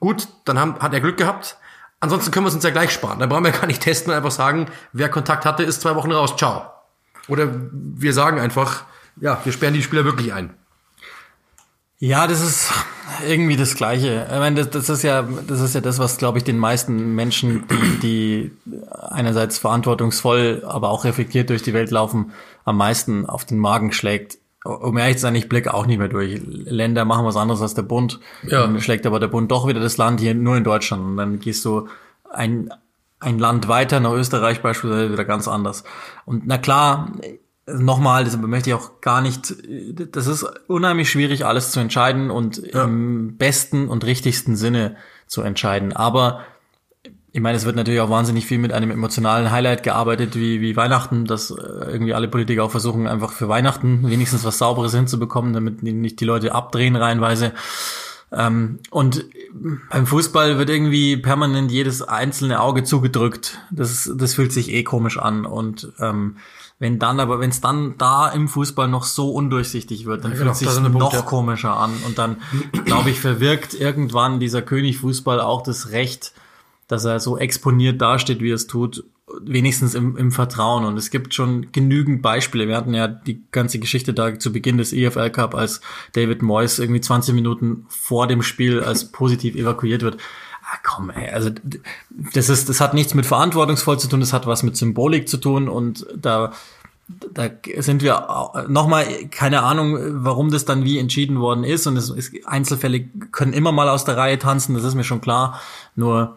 gut, dann haben, hat er Glück gehabt. Ansonsten können wir es uns ja gleich sparen. Dann brauchen wir gar nicht testen und einfach sagen, wer Kontakt hatte, ist zwei Wochen raus. Ciao. Oder wir sagen einfach, ja, wir sperren die Spieler wirklich ein. Ja, das ist irgendwie das Gleiche. Ich meine, das, das ist ja, das ist ja das, was, glaube ich, den meisten Menschen, die, die einerseits verantwortungsvoll, aber auch reflektiert durch die Welt laufen, am meisten auf den Magen schlägt um ehrlich zu sein, ich blicke auch nicht mehr durch. Länder machen was anderes als der Bund. Ja. Dann schlägt aber der Bund doch wieder das Land hier nur in Deutschland. Und dann gehst du ein, ein Land weiter, nach Österreich beispielsweise, wieder ganz anders. Und na klar, nochmal, das möchte ich auch gar nicht, das ist unheimlich schwierig, alles zu entscheiden und ja. im besten und richtigsten Sinne zu entscheiden. Aber ich meine, es wird natürlich auch wahnsinnig viel mit einem emotionalen Highlight gearbeitet, wie, wie Weihnachten, dass äh, irgendwie alle Politiker auch versuchen, einfach für Weihnachten wenigstens was Sauberes hinzubekommen, damit nicht die Leute abdrehen reihenweise. Ähm, und beim Fußball wird irgendwie permanent jedes einzelne Auge zugedrückt. Das, das fühlt sich eh komisch an. Und ähm, wenn dann aber, wenn es dann da im Fußball noch so undurchsichtig wird, dann ja, fühlt genau, sich noch Punkt, komischer an. Und dann, glaube ich, verwirkt irgendwann dieser König Fußball auch das Recht, dass er so exponiert dasteht, wie er es tut, wenigstens im, im Vertrauen. Und es gibt schon genügend Beispiele. Wir hatten ja die ganze Geschichte da zu Beginn des EFL Cup, als David Moyes irgendwie 20 Minuten vor dem Spiel als positiv evakuiert wird. Ah, komm, ey, also das ist, das hat nichts mit verantwortungsvoll zu tun, das hat was mit Symbolik zu tun und da da sind wir nochmal, keine Ahnung, warum das dann wie entschieden worden ist. Und es, es, Einzelfälle können immer mal aus der Reihe tanzen, das ist mir schon klar. Nur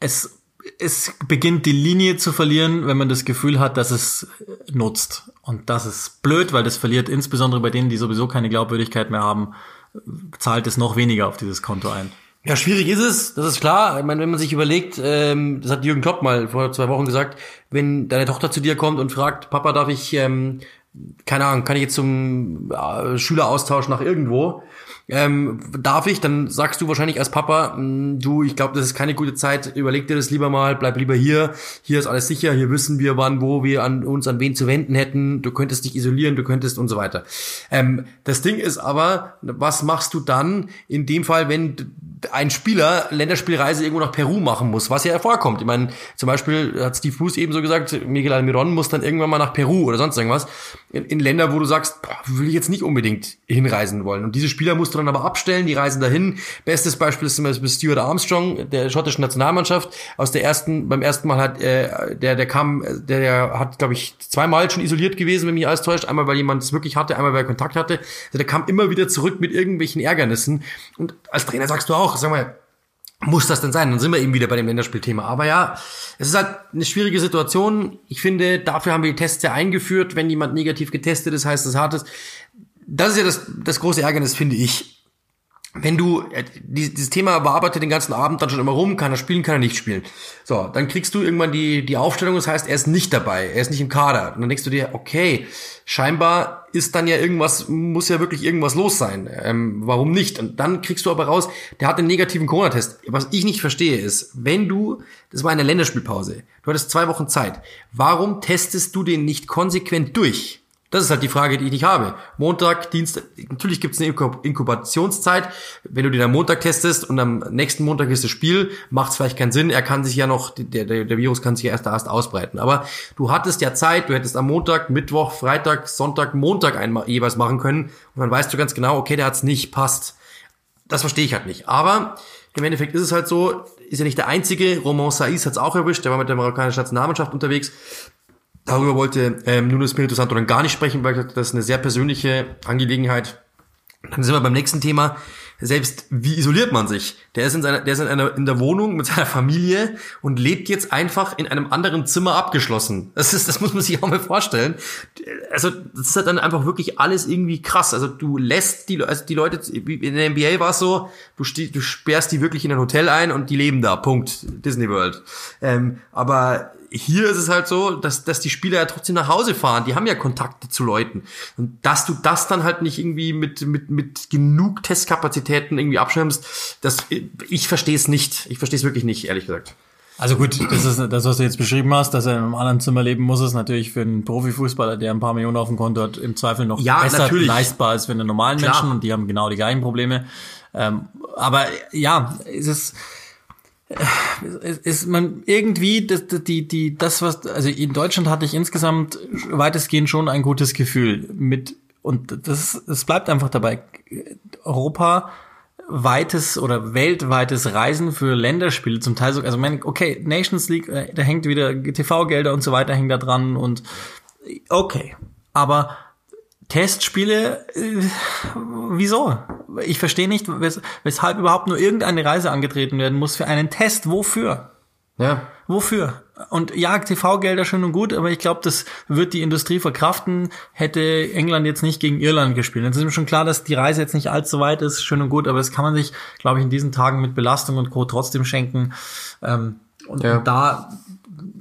es es beginnt die Linie zu verlieren, wenn man das Gefühl hat, dass es nutzt. Und das ist blöd, weil das verliert insbesondere bei denen, die sowieso keine Glaubwürdigkeit mehr haben, zahlt es noch weniger auf dieses Konto ein. Ja, schwierig ist es, das ist klar. Ich meine, wenn man sich überlegt, ähm, das hat Jürgen Klopp mal vor zwei Wochen gesagt, wenn deine Tochter zu dir kommt und fragt, Papa, darf ich, ähm, keine Ahnung, kann ich jetzt zum äh, Schüleraustausch nach irgendwo? Ähm, darf ich, dann sagst du wahrscheinlich als Papa, mh, hm, du, ich glaube, das ist keine gute Zeit, überleg dir das lieber mal, bleib lieber hier, hier ist alles sicher, hier wissen wir, wann, wo wir an uns an wen zu wenden hätten, du könntest dich isolieren, du könntest und so weiter. Ähm, das Ding ist aber, was machst du dann? In dem Fall, wenn ein Spieler Länderspielreise irgendwo nach Peru machen muss, was ja vorkommt. Ich meine, zum Beispiel hat Steve Bruce eben so gesagt, Miguel Almiron muss dann irgendwann mal nach Peru oder sonst irgendwas. In, in Länder, wo du sagst, boah, will ich jetzt nicht unbedingt hinreisen wollen. Und diese Spieler musst du dann aber abstellen, die reisen dahin. Bestes Beispiel ist zum Beispiel Stuart Armstrong, der schottischen Nationalmannschaft. Aus der ersten, beim ersten Mal hat, äh, der, der kam, der, der hat, glaube ich, zweimal schon isoliert gewesen, wenn mich alles täuscht. Einmal, weil jemand es wirklich hatte, einmal, weil er Kontakt hatte. Also der kam immer wieder zurück mit irgendwelchen Ärgernissen. Und als Trainer sagst du auch, sag mal, muss das denn sein? Dann sind wir eben wieder bei dem Länderspielthema. Aber ja, es ist halt eine schwierige Situation. Ich finde, dafür haben wir die Tests ja eingeführt. Wenn jemand negativ getestet ist, heißt das hartes. Das ist ja das, das große Ärgernis, finde ich wenn du, äh, dieses Thema bearbeitet den ganzen Abend dann schon immer rum, kann er spielen, kann er nicht spielen. So, dann kriegst du irgendwann die, die Aufstellung, das heißt, er ist nicht dabei, er ist nicht im Kader. Und dann denkst du dir, okay, scheinbar ist dann ja irgendwas, muss ja wirklich irgendwas los sein. Ähm, warum nicht? Und dann kriegst du aber raus, der hat einen negativen Corona-Test. Was ich nicht verstehe ist, wenn du, das war eine Länderspielpause, du hattest zwei Wochen Zeit, warum testest du den nicht konsequent durch? Das ist halt die Frage, die ich nicht habe. Montag, Dienstag, natürlich gibt es eine Inkubationszeit. Wenn du den am Montag testest und am nächsten Montag ist das Spiel, macht es vielleicht keinen Sinn. Er kann sich ja noch, der, der, der Virus kann sich ja erst erst ausbreiten. Aber du hattest ja Zeit, du hättest am Montag, Mittwoch, Freitag, Sonntag, Montag einmal jeweils machen können. Und dann weißt du ganz genau, okay, der hat's nicht, passt. Das verstehe ich halt nicht. Aber im Endeffekt ist es halt so, ist ja nicht der einzige. Roman Saiz hat's auch erwischt, der war mit der marokkanischen Nationalmannschaft unterwegs. Darüber wollte ähm, Nuno Espirito Santo dann gar nicht sprechen, weil das ist eine sehr persönliche Angelegenheit. Dann sind wir beim nächsten Thema. Selbst wie isoliert man sich? Der ist in seiner, der ist in einer, in der Wohnung mit seiner Familie und lebt jetzt einfach in einem anderen Zimmer abgeschlossen. Das ist, das muss man sich auch mal vorstellen. Also, das ist halt dann einfach wirklich alles irgendwie krass. Also, du lässt die, also die Leute, in der NBA war es so, du, du sperrst die wirklich in ein Hotel ein und die leben da. Punkt. Disney World. Ähm, aber hier ist es halt so, dass, dass die Spieler ja trotzdem nach Hause fahren. Die haben ja Kontakte zu Leuten. Und dass du das dann halt nicht irgendwie mit, mit, mit genug Testkapazitäten irgendwie abschirmst, das, ich verstehe es nicht. Ich verstehe es wirklich nicht, ehrlich gesagt. Also gut, das ist das, was du jetzt beschrieben hast, dass er in einem anderen Zimmer leben muss, ist natürlich für einen Profifußballer, der ein paar Millionen auf dem Konto hat, im Zweifel noch ja, besser natürlich. leistbar als für einen normalen Klar. Menschen und die haben genau die gleichen Probleme. Ähm, aber ja, es ist ist man irgendwie das, die die das was also in Deutschland hatte ich insgesamt weitestgehend schon ein gutes Gefühl mit und das es bleibt einfach dabei. Europa weites oder weltweites Reisen für Länderspiele zum Teil so also mein, okay Nations League äh, da hängt wieder TV-Gelder und so weiter hängt da dran und okay. Aber Testspiele, äh, wieso? Ich verstehe nicht, wes weshalb überhaupt nur irgendeine Reise angetreten werden muss für einen Test. Wofür? Ja. Wofür? Und ja, TV-Gelder schön und gut, aber ich glaube, das wird die Industrie verkraften. Hätte England jetzt nicht gegen Irland gespielt. Jetzt ist mir schon klar, dass die Reise jetzt nicht allzu weit ist, schön und gut, aber das kann man sich, glaube ich, in diesen Tagen mit Belastung und Co. trotzdem schenken. Ähm, und, ja. und da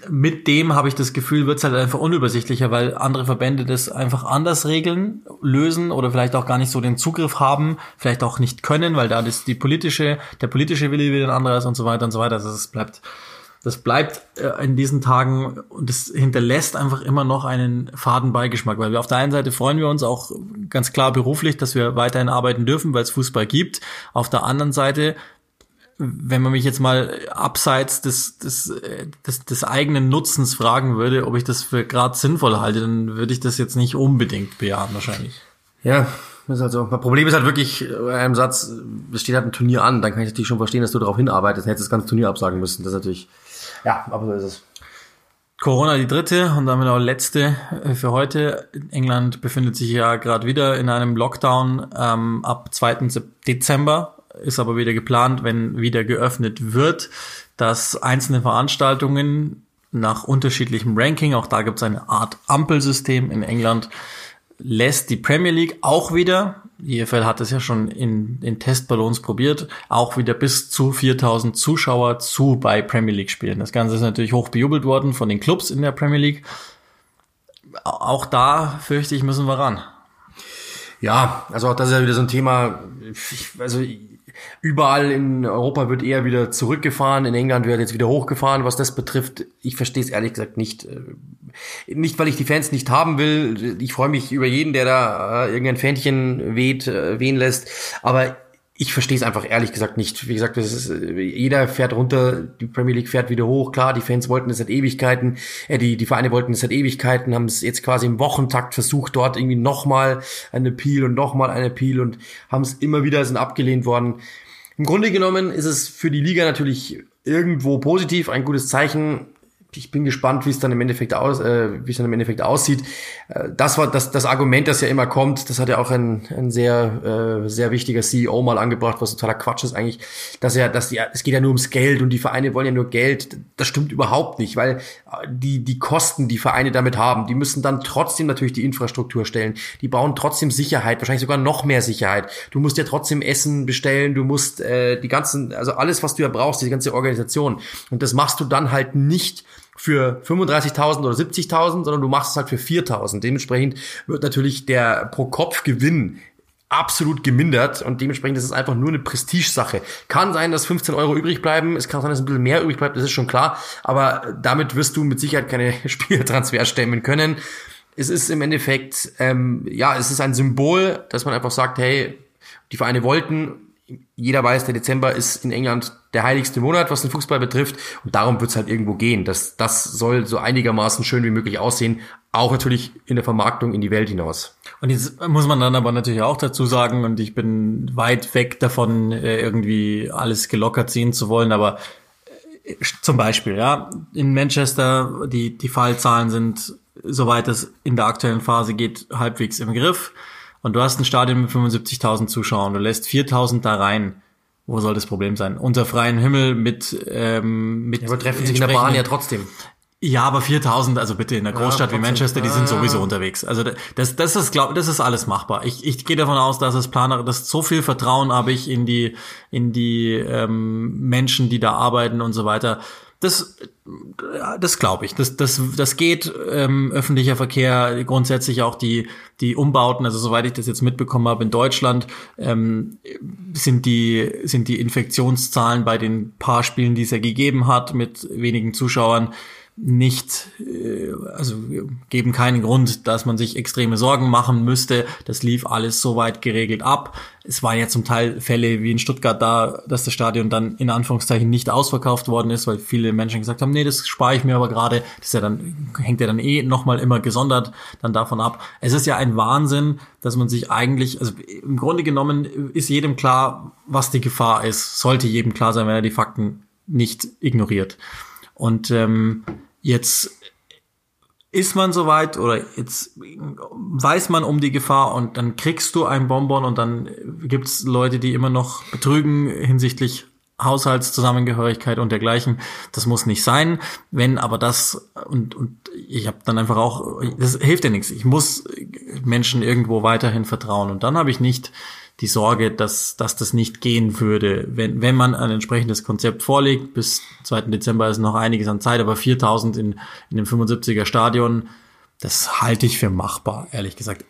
mit dem habe ich das Gefühl, wird es halt einfach unübersichtlicher, weil andere Verbände das einfach anders regeln, lösen oder vielleicht auch gar nicht so den Zugriff haben, vielleicht auch nicht können, weil da ist die politische, der politische Wille wieder ein anderer ist und so weiter und so weiter. Also es bleibt, das bleibt äh, in diesen Tagen und es hinterlässt einfach immer noch einen faden Beigeschmack, weil wir auf der einen Seite freuen wir uns auch ganz klar beruflich, dass wir weiterhin arbeiten dürfen, weil es Fußball gibt. Auf der anderen Seite wenn man mich jetzt mal abseits des, des, des, des eigenen Nutzens fragen würde, ob ich das für gerade sinnvoll halte, dann würde ich das jetzt nicht unbedingt bejahen wahrscheinlich. Ja, das ist halt so. Das Problem ist halt wirklich bei einem Satz, es steht halt ein Turnier an, dann kann ich natürlich schon verstehen, dass du darauf hinarbeitest, dann hättest das ganze Turnier absagen müssen. Das ist natürlich, ja, aber so ist es. Corona die dritte und damit auch letzte äh, für heute. England befindet sich ja gerade wieder in einem Lockdown ähm, ab 2. Dezember ist aber wieder geplant, wenn wieder geöffnet wird. dass einzelne Veranstaltungen nach unterschiedlichem Ranking, auch da gibt es eine Art Ampelsystem in England, lässt die Premier League auch wieder, die EFL hat es ja schon in, in Testballons probiert, auch wieder bis zu 4000 Zuschauer zu bei Premier League Spielen. Das Ganze ist natürlich hoch bejubelt worden von den Clubs in der Premier League. Auch da fürchte ich, müssen wir ran. Ja, also auch das ist ja wieder so ein Thema. Ich, also Überall in Europa wird eher wieder zurückgefahren, in England wird jetzt wieder hochgefahren, was das betrifft. Ich verstehe es ehrlich gesagt nicht. Äh, nicht, weil ich die Fans nicht haben will. Ich freue mich über jeden, der da äh, irgendein Fähnchen weht, äh, wehen lässt. Aber ich verstehe es einfach ehrlich gesagt nicht. Wie gesagt, ist, jeder fährt runter, die Premier League fährt wieder hoch. Klar, die Fans wollten es seit Ewigkeiten, äh, die, die Vereine wollten es seit Ewigkeiten, haben es jetzt quasi im Wochentakt versucht, dort irgendwie nochmal eine Appeal und nochmal eine Appeal und haben es immer wieder, sind abgelehnt worden. Im Grunde genommen ist es für die Liga natürlich irgendwo positiv, ein gutes Zeichen ich bin gespannt, wie es dann im Endeffekt aus, äh, wie es dann im Endeffekt aussieht. Äh, das war das, das Argument, das ja immer kommt. Das hat ja auch ein, ein sehr, äh, sehr wichtiger CEO mal angebracht, was totaler Quatsch ist eigentlich, dass er, dass die, es geht ja nur ums Geld und die Vereine wollen ja nur Geld. Das stimmt überhaupt nicht, weil äh, die, die Kosten, die Vereine damit haben, die müssen dann trotzdem natürlich die Infrastruktur stellen. Die bauen trotzdem Sicherheit, wahrscheinlich sogar noch mehr Sicherheit. Du musst ja trotzdem Essen bestellen, du musst äh, die ganzen, also alles, was du ja brauchst, die ganze Organisation. Und das machst du dann halt nicht für 35.000 oder 70.000, sondern du machst es halt für 4.000. Dementsprechend wird natürlich der Pro-Kopf-Gewinn absolut gemindert und dementsprechend ist es einfach nur eine Prestigesache. Kann sein, dass 15 Euro übrig bleiben, es kann sein, dass ein bisschen mehr übrig bleibt, das ist schon klar, aber damit wirst du mit Sicherheit keine Spielertransfer stemmen können. Es ist im Endeffekt, ähm, ja, es ist ein Symbol, dass man einfach sagt, hey, die Vereine wollten jeder weiß, der Dezember ist in England der heiligste Monat, was den Fußball betrifft. Und darum wird es halt irgendwo gehen. Das, das soll so einigermaßen schön wie möglich aussehen. Auch natürlich in der Vermarktung in die Welt hinaus. Und jetzt muss man dann aber natürlich auch dazu sagen, und ich bin weit weg davon, äh, irgendwie alles gelockert sehen zu wollen, aber äh, zum Beispiel, ja, in Manchester, die, die Fallzahlen sind, soweit es in der aktuellen Phase geht, halbwegs im Griff und du hast ein Stadion mit 75.000 Zuschauern, du lässt 4.000 da rein, wo soll das Problem sein? Unter freiem Himmel mit ähm, mit ja, aber treffen sich in der Bahn ja trotzdem. Ja, aber 4000, also bitte in einer Großstadt ja, wie Manchester, die sind sowieso unterwegs. Also das, das ist, glaub, das ist alles machbar. Ich, ich gehe davon aus, dass es Planer, dass so viel Vertrauen habe ich in die, in die ähm, Menschen, die da arbeiten und so weiter. Das, das glaube ich. Das, das, das geht. Ähm, öffentlicher Verkehr, grundsätzlich auch die, die Umbauten. Also soweit ich das jetzt mitbekommen habe in Deutschland, ähm, sind die, sind die Infektionszahlen bei den paar Spielen, die es ja gegeben hat, mit wenigen Zuschauern, nicht, äh, also geben keinen Grund, dass man sich extreme Sorgen machen müsste. Das lief alles soweit geregelt ab. Es waren ja zum Teil Fälle wie in Stuttgart da, dass das Stadion dann in Anführungszeichen nicht ausverkauft worden ist, weil viele Menschen gesagt haben, nee, das spare ich mir aber gerade. Das ist ja dann, hängt ja dann eh nochmal immer gesondert dann davon ab. Es ist ja ein Wahnsinn, dass man sich eigentlich, also im Grunde genommen ist jedem klar, was die Gefahr ist. Sollte jedem klar sein, wenn er die Fakten nicht ignoriert. Und ähm, Jetzt ist man soweit oder jetzt weiß man um die Gefahr und dann kriegst du ein Bonbon und dann gibt's Leute, die immer noch betrügen hinsichtlich Haushaltszusammengehörigkeit und dergleichen. Das muss nicht sein. Wenn aber das und, und ich habe dann einfach auch, das hilft ja nichts. Ich muss Menschen irgendwo weiterhin vertrauen und dann habe ich nicht die Sorge, dass, dass das nicht gehen würde, wenn, wenn man ein entsprechendes Konzept vorlegt. Bis 2. Dezember ist noch einiges an Zeit, aber 4000 in, in dem 75er Stadion, das halte ich für machbar, ehrlich gesagt.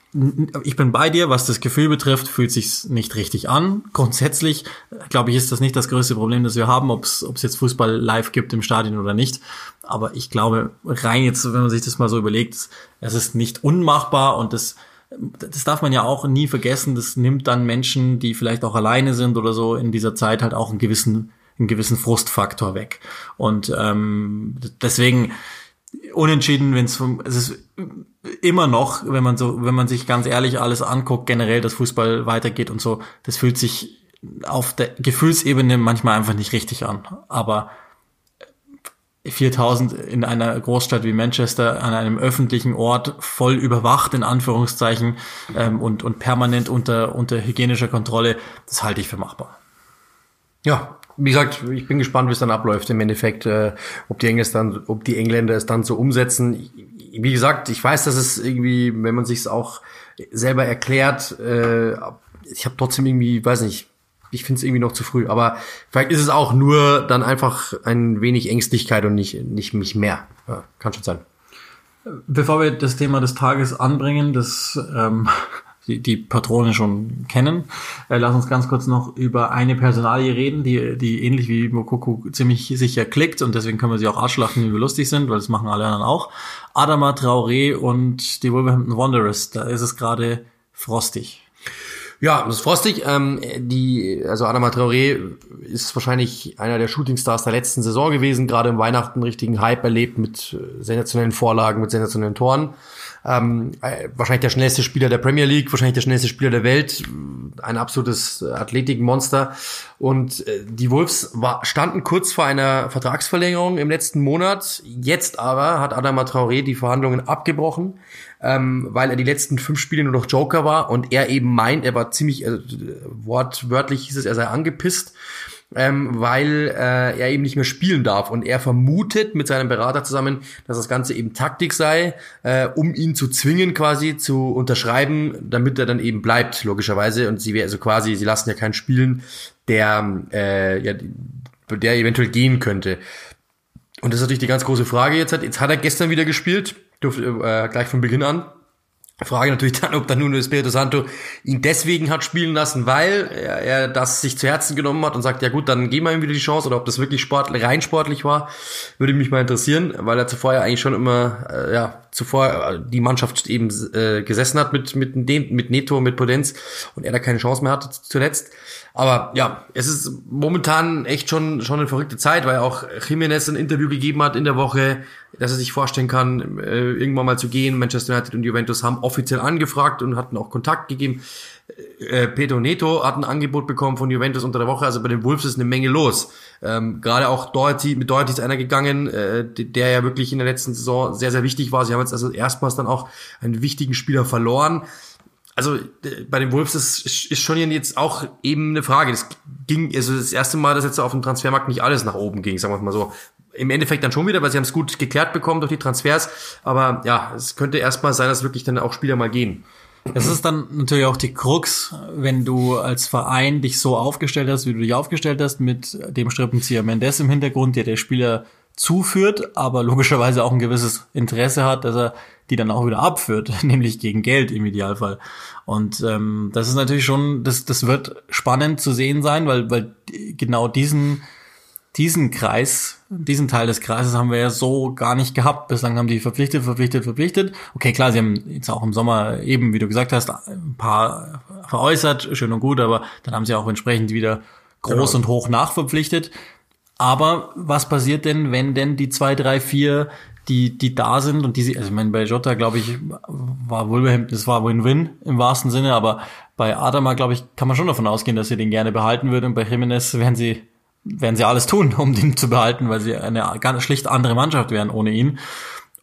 Ich bin bei dir, was das Gefühl betrifft, fühlt sich nicht richtig an. Grundsätzlich, glaube ich, ist das nicht das größte Problem, das wir haben, ob es jetzt Fußball live gibt im Stadion oder nicht. Aber ich glaube, rein jetzt, wenn man sich das mal so überlegt, es ist nicht unmachbar und das das darf man ja auch nie vergessen, das nimmt dann Menschen, die vielleicht auch alleine sind oder so in dieser Zeit halt auch einen gewissen, einen gewissen Frustfaktor weg. Und ähm, deswegen unentschieden, wenn es es ist immer noch, wenn man so, wenn man sich ganz ehrlich alles anguckt, generell, dass Fußball weitergeht und so, das fühlt sich auf der Gefühlsebene manchmal einfach nicht richtig an. Aber 4000 in einer Großstadt wie Manchester an einem öffentlichen Ort voll überwacht in Anführungszeichen ähm, und, und permanent unter, unter hygienischer Kontrolle, das halte ich für machbar. Ja, wie gesagt, ich bin gespannt, wie es dann abläuft im Endeffekt, äh, ob die Engländer dann, ob die Engländer es dann so umsetzen. Wie gesagt, ich weiß, dass es irgendwie, wenn man sich es auch selber erklärt, äh, ich habe trotzdem irgendwie, weiß nicht, ich finde es irgendwie noch zu früh. Aber vielleicht ist es auch nur dann einfach ein wenig Ängstlichkeit und nicht, nicht mich mehr. Ja, kann schon sein. Bevor wir das Thema des Tages anbringen, das ähm, die, die Patrone schon kennen, äh, lass uns ganz kurz noch über eine Personalie reden, die, die ähnlich wie Mokoku ziemlich sicher klickt und deswegen können wir sie auch arschlachen, wie wir lustig sind, weil das machen alle anderen auch. Adama Traoré und die Wolverhampton Wanderers, da ist es gerade frostig. Ja, das ist frostig. Ähm, die, also Adama Traoré ist wahrscheinlich einer der Shootingstars der letzten Saison gewesen, gerade im Weihnachten richtigen Hype erlebt mit äh, sensationellen Vorlagen, mit sensationellen Toren. Ähm, äh, wahrscheinlich der schnellste Spieler der Premier League, wahrscheinlich der schnellste Spieler der Welt, ein absolutes Athletikmonster. Und äh, die Wolves war, standen kurz vor einer Vertragsverlängerung im letzten Monat. Jetzt aber hat Adama Traoré die Verhandlungen abgebrochen ähm, weil er die letzten fünf Spiele nur noch Joker war und er eben meint, er war ziemlich, äh, wortwörtlich hieß es, er sei angepisst. Ähm, weil äh, er eben nicht mehr spielen darf. Und er vermutet mit seinem Berater zusammen, dass das Ganze eben Taktik sei, äh, um ihn zu zwingen, quasi zu unterschreiben, damit er dann eben bleibt, logischerweise. Und sie wäre also quasi, sie lassen ja keinen spielen, der, äh, ja, der eventuell gehen könnte. Und das ist natürlich die ganz große Frage jetzt. Jetzt hat er gestern wieder gespielt durfte äh, gleich von Beginn an. Frage natürlich dann, ob dann Nuno Espirito Santo ihn deswegen hat spielen lassen, weil er, er das sich zu Herzen genommen hat und sagt, ja gut, dann geben wir ihm wieder die Chance oder ob das wirklich sportlich, rein sportlich war, würde mich mal interessieren, weil er zuvor ja eigentlich schon immer, äh, ja, zuvor äh, die Mannschaft eben äh, gesessen hat mit, mit, dem, mit Neto, mit Potenz und er da keine Chance mehr hatte zuletzt. Aber ja, es ist momentan echt schon, schon eine verrückte Zeit, weil auch Jiménez ein Interview gegeben hat in der Woche, dass er sich vorstellen kann, äh, irgendwann mal zu gehen. Manchester United und Juventus haben offiziell angefragt und hatten auch Kontakt gegeben. Äh, Pedro Neto hat ein Angebot bekommen von Juventus unter der Woche, also bei den Wolves ist eine Menge los. Ähm, Gerade auch Doherty, mit Doherty ist einer gegangen, äh, der ja wirklich in der letzten Saison sehr, sehr wichtig war. Sie haben jetzt also erstmals dann auch einen wichtigen Spieler verloren also bei den Wolves ist, ist schon jetzt auch eben eine Frage. Das ging, also das erste Mal, dass jetzt auf dem Transfermarkt nicht alles nach oben ging, sagen wir mal so. Im Endeffekt dann schon wieder, weil sie haben es gut geklärt bekommen durch die Transfers. Aber ja, es könnte erstmal sein, dass wirklich dann auch Spieler mal gehen. Das ist dann natürlich auch die Krux, wenn du als Verein dich so aufgestellt hast, wie du dich aufgestellt hast, mit dem Strippenzieher Mendes im Hintergrund, der der Spieler zuführt, aber logischerweise auch ein gewisses Interesse hat, dass er die dann auch wieder abführt, nämlich gegen Geld im Idealfall. Und ähm, das ist natürlich schon, das, das wird spannend zu sehen sein, weil, weil genau diesen, diesen Kreis, diesen Teil des Kreises haben wir ja so gar nicht gehabt. Bislang haben die verpflichtet, verpflichtet, verpflichtet. Okay, klar, sie haben jetzt auch im Sommer eben, wie du gesagt hast, ein paar veräußert, schön und gut, aber dann haben sie auch entsprechend wieder groß genau. und hoch nachverpflichtet. Aber was passiert denn, wenn denn die zwei, drei, vier die, die da sind und die sie, also ich meine, bei Jota, glaube ich, war Wolverhampton, das war Win-Win im wahrsten Sinne, aber bei Adama, glaube ich, kann man schon davon ausgehen, dass sie den gerne behalten würde und bei Jimenez werden sie, werden sie alles tun, um den zu behalten, weil sie eine ganz schlicht andere Mannschaft wären ohne ihn.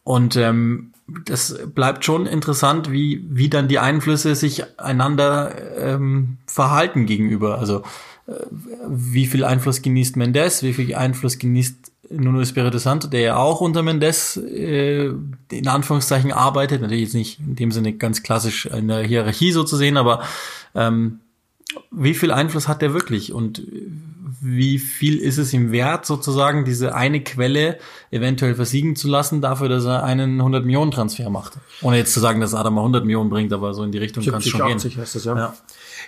Und ähm, das bleibt schon interessant, wie, wie dann die Einflüsse sich einander ähm, verhalten gegenüber. Also äh, wie viel Einfluss genießt Mendes, wie viel Einfluss genießt Nuno Espirito Santo, der ja auch unter Mendes äh, in Anführungszeichen arbeitet, natürlich jetzt nicht in dem Sinne ganz klassisch in der Hierarchie so zu sehen, aber ähm, wie viel Einfluss hat der wirklich und wie viel ist es ihm wert, sozusagen diese eine Quelle eventuell versiegen zu lassen, dafür, dass er einen 100 Millionen Transfer macht. Ohne jetzt zu sagen, dass Adam mal 100 Millionen bringt, aber so in die Richtung kann es schon 80 gehen. Heißt das, ja. ja.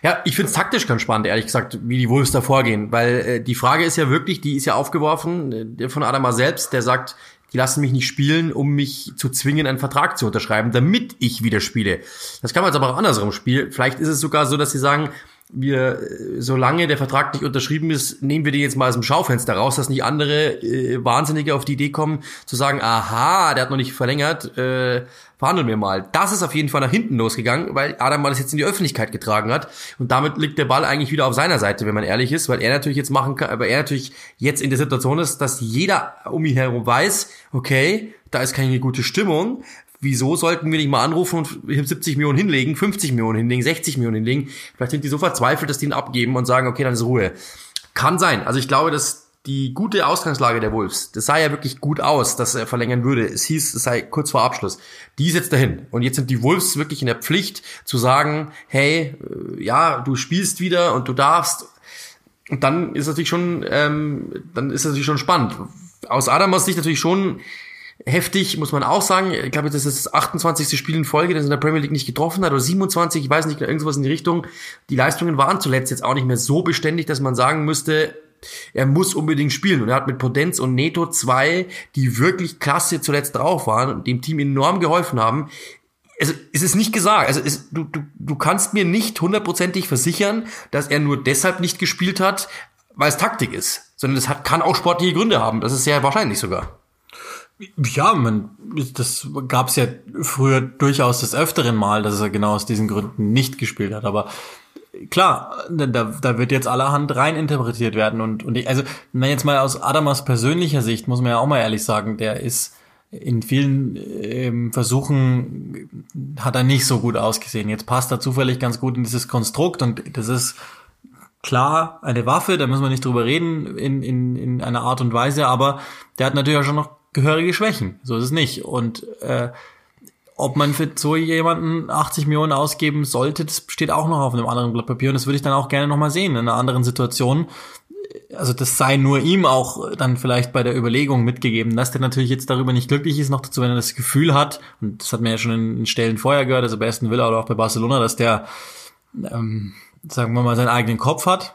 Ja, ich finde es taktisch ganz spannend, ehrlich gesagt, wie die Wolves da vorgehen. Weil äh, die Frage ist ja wirklich, die ist ja aufgeworfen äh, von Adama selbst, der sagt, die lassen mich nicht spielen, um mich zu zwingen, einen Vertrag zu unterschreiben, damit ich wieder spiele. Das kann man jetzt aber auch andersrum spielen. Vielleicht ist es sogar so, dass sie sagen, wir, äh, solange der Vertrag nicht unterschrieben ist, nehmen wir den jetzt mal aus dem Schaufenster raus, dass nicht andere äh, Wahnsinnige auf die Idee kommen, zu sagen, aha, der hat noch nicht verlängert, äh, verhandeln wir mal. Das ist auf jeden Fall nach hinten losgegangen, weil Adam mal das jetzt in die Öffentlichkeit getragen hat. Und damit liegt der Ball eigentlich wieder auf seiner Seite, wenn man ehrlich ist, weil er natürlich jetzt machen kann, aber er natürlich jetzt in der Situation ist, dass jeder um ihn herum weiß, okay, da ist keine gute Stimmung, wieso sollten wir nicht mal anrufen und 70 Millionen hinlegen, 50 Millionen hinlegen, 60 Millionen hinlegen? Vielleicht sind die so verzweifelt, dass die ihn abgeben und sagen, okay, dann ist Ruhe. Kann sein. Also ich glaube, dass die gute Ausgangslage der Wolves, das sah ja wirklich gut aus, dass er verlängern würde. Es hieß, es sei kurz vor Abschluss. Die ist jetzt dahin. Und jetzt sind die Wolves wirklich in der Pflicht zu sagen, hey, äh, ja, du spielst wieder und du darfst. Und dann ist natürlich schon, ähm, dann ist natürlich schon spannend. Aus Adamers Sicht natürlich schon heftig, muss man auch sagen. Ich glaube, das ist das 28. Spiel in Folge, das in der Premier League nicht getroffen hat, oder 27, ich weiß nicht, irgendwas in die Richtung. Die Leistungen waren zuletzt jetzt auch nicht mehr so beständig, dass man sagen müsste, er muss unbedingt spielen. Und er hat mit Potenz und Neto zwei, die wirklich klasse zuletzt drauf waren und dem Team enorm geholfen haben. Also es ist nicht gesagt. Also es, du, du, du kannst mir nicht hundertprozentig versichern, dass er nur deshalb nicht gespielt hat, weil es Taktik ist. Sondern das hat, kann auch sportliche Gründe haben. Das ist sehr wahrscheinlich sogar. Ja, man, das gab es ja früher durchaus des öfteren Mal, dass er genau aus diesen Gründen nicht gespielt hat. Aber klar, da, da wird jetzt allerhand rein interpretiert werden. Und, und ich, also, wenn jetzt mal aus Adamas persönlicher Sicht, muss man ja auch mal ehrlich sagen, der ist in vielen ähm, Versuchen hat er nicht so gut ausgesehen. Jetzt passt er zufällig ganz gut in dieses Konstrukt und das ist klar eine Waffe, da müssen wir nicht drüber reden in, in, in einer Art und Weise, aber der hat natürlich auch schon noch gehörige Schwächen. So ist es nicht. Und äh, ob man für so jemanden 80 Millionen ausgeben sollte, das steht auch noch auf einem anderen Blatt Papier und das würde ich dann auch gerne nochmal sehen in einer anderen Situation. Also das sei nur ihm auch dann vielleicht bei der Überlegung mitgegeben, dass der natürlich jetzt darüber nicht glücklich ist, noch dazu, wenn er das Gefühl hat, und das hat man ja schon in Stellen vorher gehört, also bei Aston Villa oder auch bei Barcelona, dass der, ähm, sagen wir mal, seinen eigenen Kopf hat,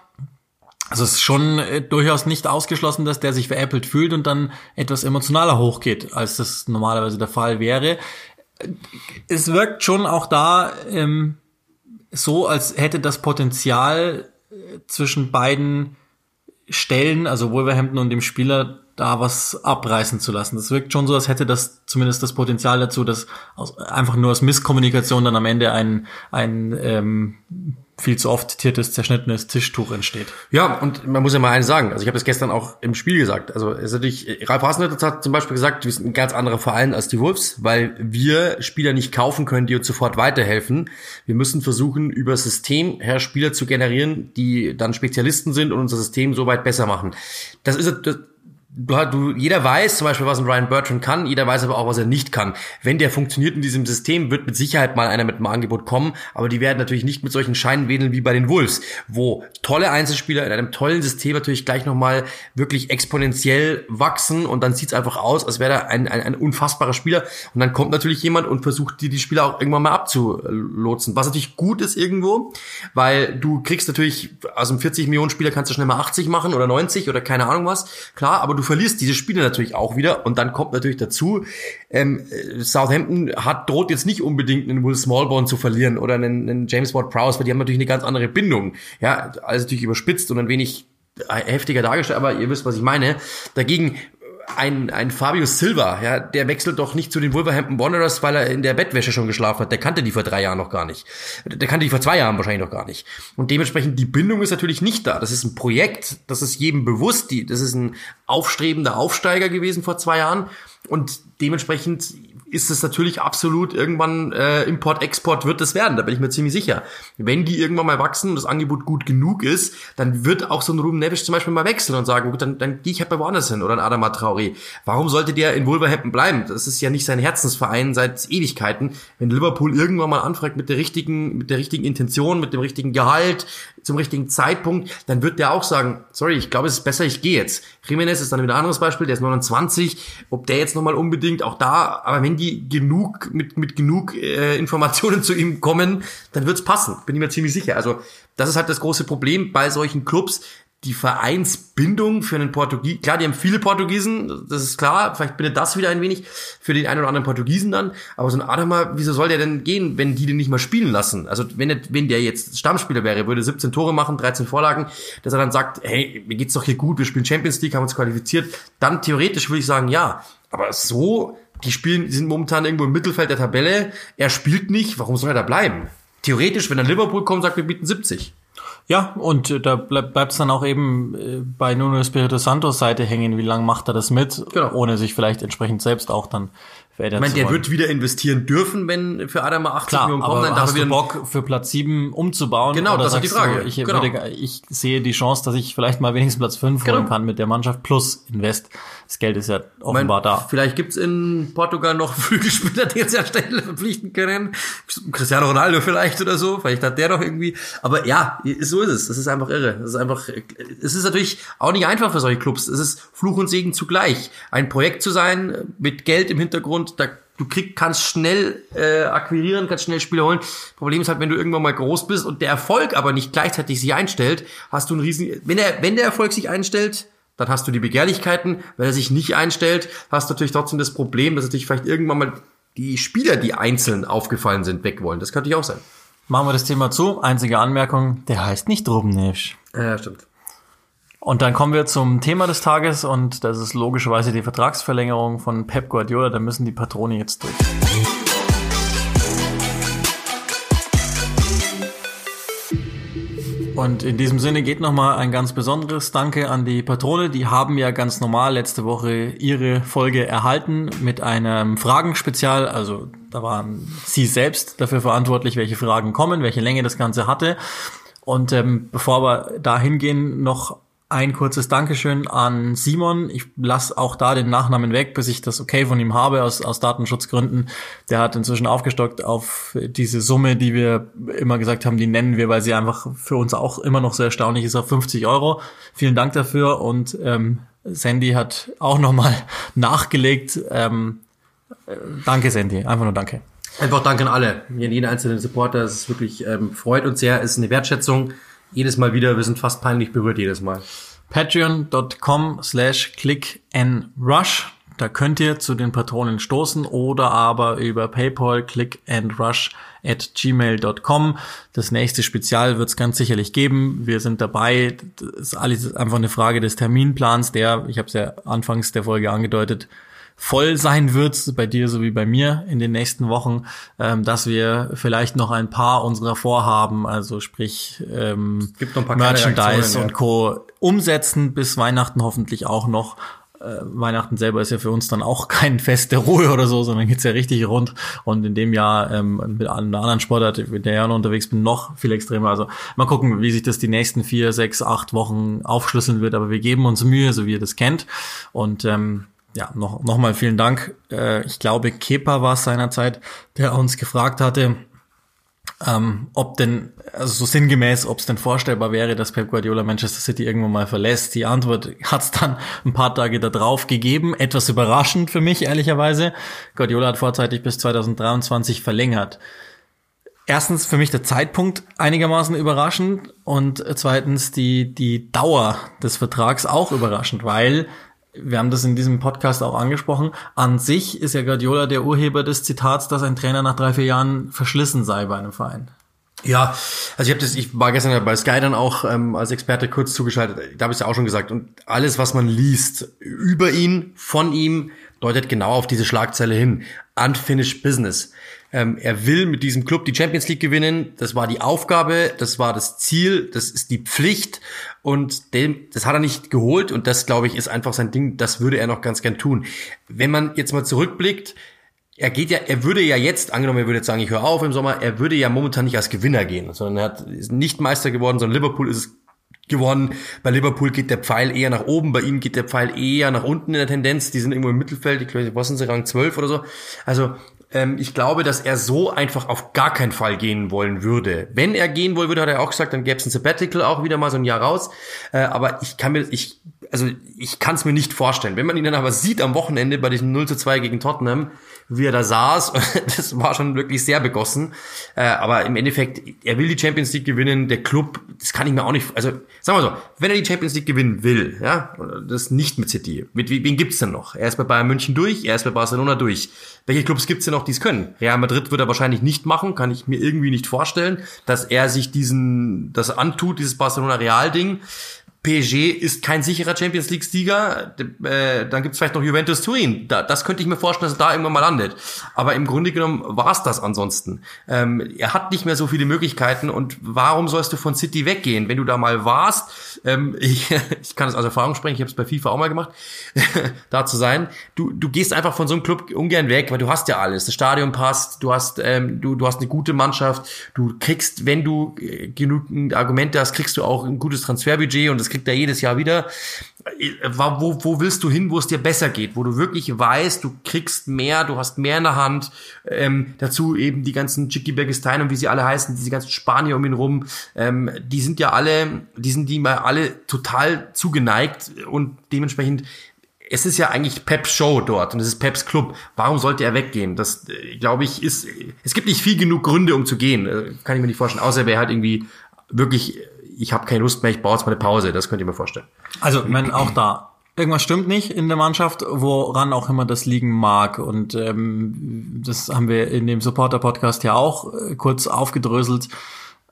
also es ist schon äh, durchaus nicht ausgeschlossen, dass der sich veräppelt fühlt und dann etwas emotionaler hochgeht, als das normalerweise der Fall wäre es wirkt schon auch da ähm, so, als hätte das Potenzial äh, zwischen beiden Stellen, also Wolverhampton und dem Spieler, da was abreißen zu lassen. Das wirkt schon so, als hätte das zumindest das Potenzial dazu, dass aus, einfach nur aus Misskommunikation dann am Ende ein, ein ähm, viel zu oft zitiertes, zerschnittenes Tischtuch entsteht. Ja, und man muss ja mal eines sagen. Also ich habe das gestern auch im Spiel gesagt. Also es ist natürlich, Ralf Hasenhüttl hat zum Beispiel gesagt, wir sind ein ganz anderer Verein als die Wolves, weil wir Spieler nicht kaufen können, die uns sofort weiterhelfen. Wir müssen versuchen, über System her Spieler zu generieren, die dann Spezialisten sind und unser System so weit besser machen. Das ist, das, du, jeder weiß zum Beispiel, was ein Ryan Bertrand kann, jeder weiß aber auch, was er nicht kann. Wenn der funktioniert in diesem System, wird mit Sicherheit mal einer mit einem Angebot kommen, aber die werden natürlich nicht mit solchen Scheinen wedeln wie bei den Wolves, wo tolle Einzelspieler in einem tollen System natürlich gleich nochmal wirklich exponentiell wachsen und dann sieht's einfach aus, als wäre da ein, ein, ein unfassbarer Spieler und dann kommt natürlich jemand und versucht dir die Spieler auch irgendwann mal abzulotsen, was natürlich gut ist irgendwo, weil du kriegst natürlich aus einem 40 Millionen Spieler kannst du schnell mal 80 machen oder 90 oder keine Ahnung was, klar, aber du verlierst diese Spiele natürlich auch wieder. Und dann kommt natürlich dazu, ähm, Southampton hat droht jetzt nicht unbedingt einen Will Smallborn zu verlieren oder einen, einen James Ward Prowse, weil die haben natürlich eine ganz andere Bindung. Ja, also natürlich überspitzt und ein wenig heftiger dargestellt, aber ihr wisst, was ich meine. Dagegen ein, ein Fabio Silva, ja, der wechselt doch nicht zu den Wolverhampton Wanderers, weil er in der Bettwäsche schon geschlafen hat. Der kannte die vor drei Jahren noch gar nicht. Der kannte die vor zwei Jahren wahrscheinlich noch gar nicht. Und dementsprechend, die Bindung ist natürlich nicht da. Das ist ein Projekt, das ist jedem bewusst. Die, das ist ein aufstrebender Aufsteiger gewesen vor zwei Jahren. Und dementsprechend ist es natürlich absolut irgendwann äh, Import-Export wird es werden, da bin ich mir ziemlich sicher. Wenn die irgendwann mal wachsen und das Angebot gut genug ist, dann wird auch so ein Ruben Nevisch zum Beispiel mal wechseln und sagen, gut, dann, dann gehe ich halt bei woanders hin oder ein Adama Traoré. Warum sollte der in Wolverhampton bleiben? Das ist ja nicht sein Herzensverein seit Ewigkeiten. Wenn Liverpool irgendwann mal anfragt mit der richtigen, mit der richtigen Intention, mit dem richtigen Gehalt, zum richtigen Zeitpunkt, dann wird der auch sagen, sorry, ich glaube, es ist besser, ich gehe jetzt. Jimenez ist dann wieder ein anderes Beispiel, der ist 29, ob der jetzt nochmal unbedingt auch da, aber wenn die genug, mit, mit genug äh, Informationen zu ihm kommen, dann wird's passen, bin ich mir ziemlich sicher. Also das ist halt das große Problem bei solchen Clubs, die Vereinsbindung für einen Portugiesen, klar, die haben viele Portugiesen, das ist klar, vielleicht bindet das wieder ein wenig für den einen oder anderen Portugiesen dann, aber so ein Adama, wieso soll der denn gehen, wenn die den nicht mal spielen lassen? Also wenn der, wenn der jetzt Stammspieler wäre, würde 17 Tore machen, 13 Vorlagen, dass er dann sagt, hey, mir geht's doch hier gut, wir spielen Champions League, haben uns qualifiziert, dann theoretisch würde ich sagen, ja, aber so, die spielen, die sind momentan irgendwo im Mittelfeld der Tabelle, er spielt nicht, warum soll er da bleiben? Theoretisch, wenn er Liverpool kommt, sagt, wir bieten 70. Ja, und äh, da bleibt es dann auch eben äh, bei Nuno Espirito Santos Seite hängen, wie lange macht er das mit, genau. ohne sich vielleicht entsprechend selbst auch dann verändern Ich meine, der wird wieder investieren dürfen, wenn für Adam 80 Klar, Millionen kommen. Dann hast du Bock, für Platz 7 umzubauen? Genau, das ist die Frage. Du, ich, genau. würde, ich sehe die Chance, dass ich vielleicht mal wenigstens Platz 5 genau. holen kann mit der Mannschaft plus Invest. Das Geld ist ja offenbar mein, da. Vielleicht gibt's in Portugal noch Flügelspieler, die jetzt ja schnell verpflichten können. Cristiano Ronaldo vielleicht oder so. Vielleicht hat der doch irgendwie. Aber ja, so ist es. Das ist einfach irre. Das ist einfach, es ist natürlich auch nicht einfach für solche Clubs. Es ist Fluch und Segen zugleich. Ein Projekt zu sein, mit Geld im Hintergrund, da du krieg, kannst schnell äh, akquirieren, kannst schnell Spieler holen. Problem ist halt, wenn du irgendwann mal groß bist und der Erfolg aber nicht gleichzeitig sich einstellt, hast du einen riesen, wenn der, wenn der Erfolg sich einstellt, dann hast du die Begehrlichkeiten. Wenn er sich nicht einstellt, hast du natürlich trotzdem das Problem, dass natürlich vielleicht irgendwann mal die Spieler, die einzeln aufgefallen sind, weg wollen. Das könnte ich auch sein. Machen wir das Thema zu. Einzige Anmerkung, der heißt nicht Drobnevsch. Ja, stimmt. Und dann kommen wir zum Thema des Tages und das ist logischerweise die Vertragsverlängerung von Pep Guardiola. Da müssen die Patrone jetzt durch. Und in diesem Sinne geht nochmal ein ganz besonderes Danke an die Patrone. Die haben ja ganz normal letzte Woche ihre Folge erhalten mit einem Fragenspezial. Also da waren sie selbst dafür verantwortlich, welche Fragen kommen, welche Länge das Ganze hatte. Und ähm, bevor wir da hingehen, noch ein kurzes Dankeschön an Simon. Ich lasse auch da den Nachnamen weg, bis ich das okay von ihm habe aus, aus Datenschutzgründen. Der hat inzwischen aufgestockt auf diese Summe, die wir immer gesagt haben, die nennen wir, weil sie einfach für uns auch immer noch sehr erstaunlich ist, auf 50 Euro. Vielen Dank dafür und ähm, Sandy hat auch nochmal nachgelegt. Ähm, äh, danke, Sandy. Einfach nur danke. Einfach danke an alle, an jeden einzelnen Supporter. Es ist wirklich ähm, freut uns sehr, es ist eine Wertschätzung jedes Mal wieder, wir sind fast peinlich berührt jedes Mal. Patreon.com slash click and rush. Da könnt ihr zu den Patronen stoßen oder aber über PayPal click and rush at gmail.com. Das nächste Spezial wird es ganz sicherlich geben. Wir sind dabei. Das ist alles einfach eine Frage des Terminplans, der, ich habe es ja anfangs der Folge angedeutet, voll sein wird, bei dir sowie bei mir in den nächsten Wochen, ähm, dass wir vielleicht noch ein paar unserer Vorhaben, also sprich ähm, Merchandise und Co. umsetzen bis Weihnachten hoffentlich auch noch. Äh, Weihnachten selber ist ja für uns dann auch kein Fest der Ruhe oder so, sondern geht's ja richtig rund. Und in dem Jahr ähm, mit einer anderen Sportart, mit der ich noch unterwegs bin, noch viel extremer. Also mal gucken, wie sich das die nächsten vier, sechs, acht Wochen aufschlüsseln wird. Aber wir geben uns Mühe, so wie ihr das kennt. Und ähm, ja, noch, noch mal vielen Dank. Äh, ich glaube, Kepa war es seinerzeit, der uns gefragt hatte, ähm, ob denn, also so sinngemäß, ob es denn vorstellbar wäre, dass Pep Guardiola Manchester City irgendwann mal verlässt. Die Antwort hat es dann ein paar Tage darauf gegeben. Etwas überraschend für mich, ehrlicherweise. Guardiola hat vorzeitig bis 2023 verlängert. Erstens für mich der Zeitpunkt einigermaßen überraschend und zweitens die, die Dauer des Vertrags auch überraschend, weil wir haben das in diesem Podcast auch angesprochen, an sich ist ja Guardiola der Urheber des Zitats, dass ein Trainer nach drei, vier Jahren verschlissen sei bei einem Verein. Ja, also ich habe das, ich war gestern bei Sky dann auch ähm, als Experte kurz zugeschaltet, da habe ich es ja auch schon gesagt. Und alles, was man liest über ihn, von ihm, deutet genau auf diese Schlagzeile hin. Unfinished Business. Ähm, er will mit diesem Club die Champions League gewinnen. Das war die Aufgabe, das war das Ziel, das ist die Pflicht. Und dem, das hat er nicht geholt. Und das, glaube ich, ist einfach sein Ding. Das würde er noch ganz gern tun. Wenn man jetzt mal zurückblickt, er geht ja, er würde ja jetzt, angenommen, er würde jetzt sagen, ich höre auf im Sommer, er würde ja momentan nicht als Gewinner gehen, sondern er hat, ist nicht Meister geworden, sondern Liverpool ist es geworden. Bei Liverpool geht der Pfeil eher nach oben, bei ihm geht der Pfeil eher nach unten in der Tendenz. Die sind irgendwo im Mittelfeld, ich glaube, was sind sie, Rang 12 oder so. Also ähm, ich glaube, dass er so einfach auf gar keinen Fall gehen wollen würde. Wenn er gehen wollen würde, hat er auch gesagt, dann gäbe es ein Sabbatical auch wieder mal so ein Jahr raus. Äh, aber ich kann mir, ich, also ich kann es mir nicht vorstellen. Wenn man ihn dann aber sieht am Wochenende bei diesem 0 zu 2 gegen Tottenham, wie er da saß. Das war schon wirklich sehr begossen. Äh, aber im Endeffekt, er will die Champions League gewinnen. Der Club, das kann ich mir auch nicht. Also sagen wir so, wenn er die Champions League gewinnen will, ja, das nicht mit City. Mit wen gibt's denn noch? Er ist bei Bayern München durch, er ist bei Barcelona durch. Welche Clubs gibt's denn noch, die es können? Real Madrid wird er wahrscheinlich nicht machen, kann ich mir irgendwie nicht vorstellen, dass er sich diesen, das antut, dieses Barcelona-Real-Ding. PSG ist kein sicherer Champions League-Sieger. Äh, dann gibt's vielleicht noch Juventus Turin. Da, das könnte ich mir vorstellen, dass er da irgendwann mal landet. Aber im Grunde genommen war's das ansonsten. Ähm, er hat nicht mehr so viele Möglichkeiten. Und warum sollst du von City weggehen, wenn du da mal warst? Ähm, ich, ich kann das aus Erfahrung sprechen. Ich habe es bei FIFA auch mal gemacht, da zu sein. Du, du gehst einfach von so einem Club ungern weg, weil du hast ja alles. Das Stadion passt. Du hast, ähm, du, du hast eine gute Mannschaft. Du kriegst, wenn du äh, genug Argumente hast, kriegst du auch ein gutes Transferbudget und das kriegt er jedes Jahr wieder. Wo, wo willst du hin, wo es dir besser geht, wo du wirklich weißt, du kriegst mehr, du hast mehr in der Hand. Ähm, dazu eben die ganzen Chicky Bergestein und wie sie alle heißen, diese ganzen Spanier um ihn rum, ähm, die sind ja alle, die sind die mal alle total zugeneigt und dementsprechend es ist ja eigentlich Peps Show dort und es ist Peps Club. Warum sollte er weggehen? Das, äh, glaube ich, ist, es gibt nicht viel genug Gründe, um zu gehen. Äh, kann ich mir nicht vorstellen. Außer wer halt irgendwie wirklich ich habe keine Lust mehr, ich brauche jetzt mal eine Pause. Das könnt ihr mir vorstellen. Also, ich meine, auch da. Irgendwas stimmt nicht in der Mannschaft, woran auch immer das liegen mag. Und ähm, das haben wir in dem Supporter-Podcast ja auch äh, kurz aufgedröselt.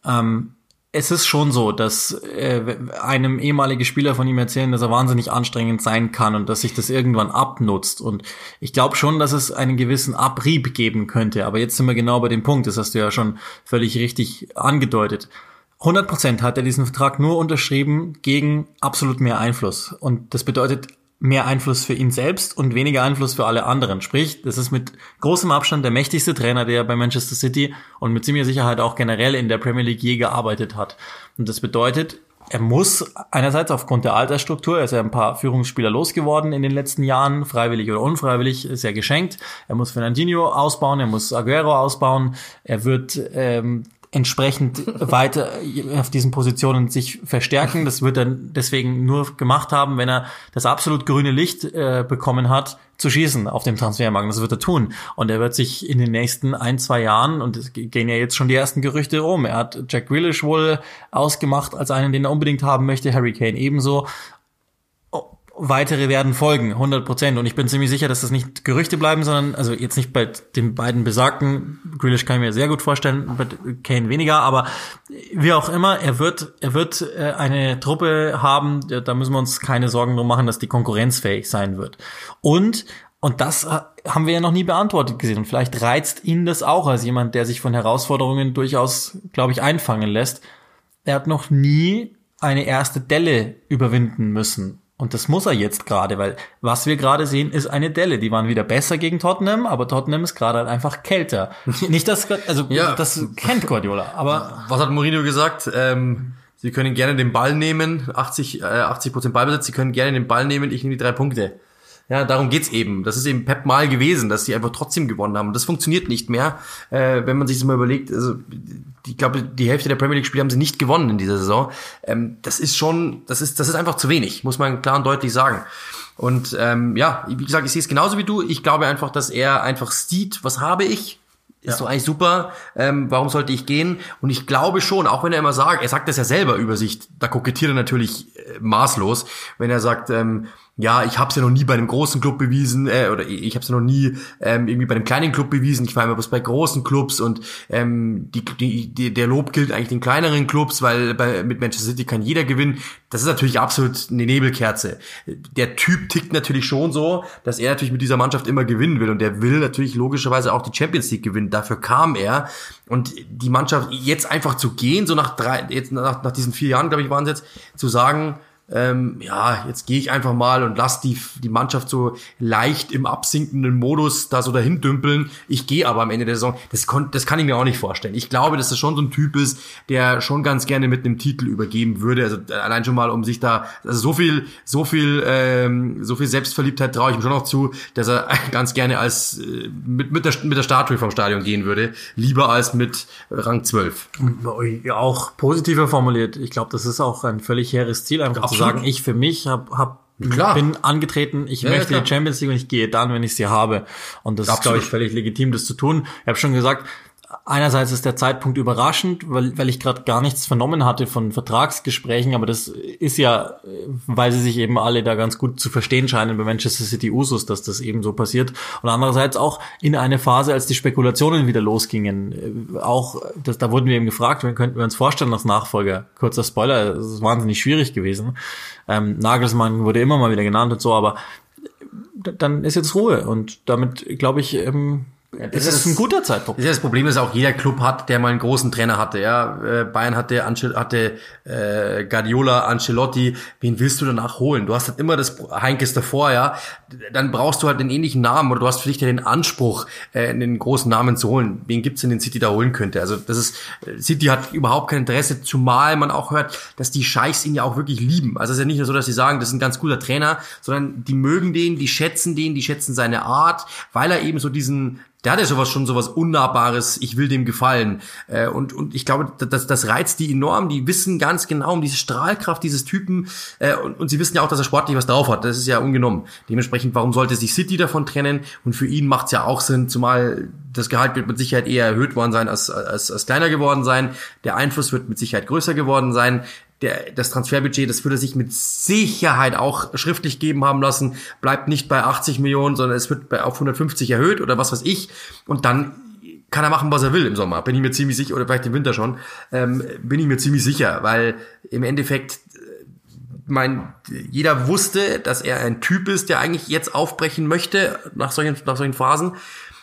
Ähm, es ist schon so, dass äh, einem ehemalige Spieler von ihm erzählen, dass er wahnsinnig anstrengend sein kann und dass sich das irgendwann abnutzt. Und ich glaube schon, dass es einen gewissen Abrieb geben könnte. Aber jetzt sind wir genau bei dem Punkt, das hast du ja schon völlig richtig angedeutet. 100 Prozent hat er diesen Vertrag nur unterschrieben gegen absolut mehr Einfluss. Und das bedeutet mehr Einfluss für ihn selbst und weniger Einfluss für alle anderen. Sprich, das ist mit großem Abstand der mächtigste Trainer, der bei Manchester City und mit ziemlicher Sicherheit auch generell in der Premier League je gearbeitet hat. Und das bedeutet, er muss einerseits aufgrund der Altersstruktur, er ist ja ein paar Führungsspieler losgeworden in den letzten Jahren, freiwillig oder unfreiwillig, ist ja geschenkt. Er muss Fernandinho ausbauen, er muss Aguero ausbauen, er wird ähm, entsprechend weiter auf diesen Positionen sich verstärken. Das wird er deswegen nur gemacht haben, wenn er das absolut grüne Licht äh, bekommen hat, zu schießen auf dem Transfermarkt. Das wird er tun. Und er wird sich in den nächsten ein, zwei Jahren, und es gehen ja jetzt schon die ersten Gerüchte rum, er hat Jack Grealish wohl ausgemacht als einen, den er unbedingt haben möchte, Harry Kane ebenso weitere werden folgen, 100 Prozent. Und ich bin ziemlich sicher, dass das nicht Gerüchte bleiben, sondern, also jetzt nicht bei den beiden besagten, Grealish kann ich mir sehr gut vorstellen, bei Kane weniger, aber wie auch immer, er wird, er wird äh, eine Truppe haben, da müssen wir uns keine Sorgen drum machen, dass die konkurrenzfähig sein wird. Und und das äh, haben wir ja noch nie beantwortet gesehen. Und vielleicht reizt ihn das auch als jemand, der sich von Herausforderungen durchaus, glaube ich, einfangen lässt. Er hat noch nie eine erste Delle überwinden müssen. Und das muss er jetzt gerade, weil was wir gerade sehen, ist eine Delle. Die waren wieder besser gegen Tottenham, aber Tottenham ist gerade halt einfach kälter. Nicht das, also ja. das kennt Guardiola. Aber was hat Mourinho gesagt? Ähm, Sie können gerne den Ball nehmen, 80 äh, 80 Prozent Ballbesitz. Sie können gerne den Ball nehmen. Ich nehme die drei Punkte. Ja, darum geht's eben. Das ist eben Pep mal gewesen, dass sie einfach trotzdem gewonnen haben. Das funktioniert nicht mehr, äh, wenn man sich das mal überlegt. Also, ich glaube, die Hälfte der Premier League-Spiele haben sie nicht gewonnen in dieser Saison. Ähm, das ist schon, das ist, das ist einfach zu wenig, muss man klar und deutlich sagen. Und ähm, ja, wie gesagt, ich sehe es genauso wie du. Ich glaube einfach, dass er einfach sieht, was habe ich, ist ja. so eigentlich super, ähm, warum sollte ich gehen? Und ich glaube schon, auch wenn er immer sagt, er sagt das ja selber über sich, da kokettiert er natürlich äh, maßlos, wenn er sagt, ähm, ja, ich habe es ja noch nie bei einem großen Club bewiesen äh, oder ich habe es ja noch nie ähm, irgendwie bei einem kleinen Club bewiesen. Ich war immer bloß bei großen Clubs und ähm, die, die, die, der Lob gilt eigentlich den kleineren Clubs, weil bei, mit Manchester City kann jeder gewinnen. Das ist natürlich absolut eine Nebelkerze. Der Typ tickt natürlich schon so, dass er natürlich mit dieser Mannschaft immer gewinnen will und der will natürlich logischerweise auch die Champions League gewinnen. Dafür kam er und die Mannschaft jetzt einfach zu gehen, so nach drei, jetzt nach, nach diesen vier Jahren, glaube ich, waren es jetzt, zu sagen, ähm, ja, jetzt gehe ich einfach mal und lass die, die Mannschaft so leicht im absinkenden Modus da so dahin dümpeln. Ich gehe aber am Ende der Saison. Das, kon das kann ich mir auch nicht vorstellen. Ich glaube, dass das schon so ein Typ ist, der schon ganz gerne mit einem Titel übergeben würde. Also allein schon mal, um sich da, also so viel, so viel, ähm, so viel Selbstverliebtheit traue ich ihm schon noch zu, dass er ganz gerne als äh, mit, mit, der, mit der Statue vom Stadion gehen würde. Lieber als mit Rang 12. Auch positiver formuliert. Ich glaube, das ist auch ein völlig hehres Ziel, einfach zu sagen, ich für mich hab, hab Klar. bin angetreten, ich ja, möchte ja, die Champions League und ich gehe dann, wenn ich sie habe. Und das Absolut. ist, glaube ich, völlig legitim, das zu tun. Ich habe schon gesagt, einerseits ist der Zeitpunkt überraschend, weil, weil ich gerade gar nichts vernommen hatte von Vertragsgesprächen, aber das ist ja, weil sie sich eben alle da ganz gut zu verstehen scheinen bei Manchester City Usus, dass das eben so passiert. Und andererseits auch in eine Phase, als die Spekulationen wieder losgingen. Auch, das, da wurden wir eben gefragt, wen könnten wir uns vorstellen als Nachfolger. Kurzer Spoiler, es ist wahnsinnig schwierig gewesen. Ähm, Nagelsmann wurde immer mal wieder genannt und so, aber dann ist jetzt Ruhe und damit, glaube ich, ähm, ja, das ist, ist ein guter Zeitpunkt. Das, ist das Problem, dass auch jeder Club hat, der mal einen großen Trainer hatte. Ja, äh, Bayern hatte, Ancel hatte äh, Guardiola, Ancelotti. Wen willst du danach holen? Du hast halt immer das Heinkes davor, ja. Dann brauchst du halt den ähnlichen Namen oder du hast für dich ja den Anspruch, äh, einen großen Namen zu holen. Wen gibt's in den City da holen könnte? Also das ist City hat überhaupt kein Interesse, zumal man auch hört, dass die Scheichs ihn ja auch wirklich lieben. Also es ist ja nicht nur so, dass sie sagen, das ist ein ganz guter Trainer, sondern die mögen den, die schätzen den, die schätzen seine Art, weil er eben so diesen der hat ja sowas schon sowas Unnahbares, ich will dem gefallen. Äh, und, und ich glaube, das, das reizt die enorm, die wissen ganz genau um diese Strahlkraft dieses Typen äh, und, und sie wissen ja auch, dass er sportlich was drauf hat. Das ist ja ungenommen. Dementsprechend, warum sollte sich City davon trennen? Und für ihn macht es ja auch Sinn, zumal das Gehalt wird mit Sicherheit eher erhöht worden sein, als, als, als kleiner geworden sein. Der Einfluss wird mit Sicherheit größer geworden sein der, das Transferbudget, das würde sich mit Sicherheit auch schriftlich geben haben lassen, bleibt nicht bei 80 Millionen, sondern es wird bei, auf 150 erhöht oder was weiß ich. Und dann kann er machen, was er will im Sommer. Bin ich mir ziemlich sicher, oder vielleicht im Winter schon, ähm, bin ich mir ziemlich sicher, weil im Endeffekt äh, mein, jeder wusste, dass er ein Typ ist, der eigentlich jetzt aufbrechen möchte nach solchen, nach solchen Phasen.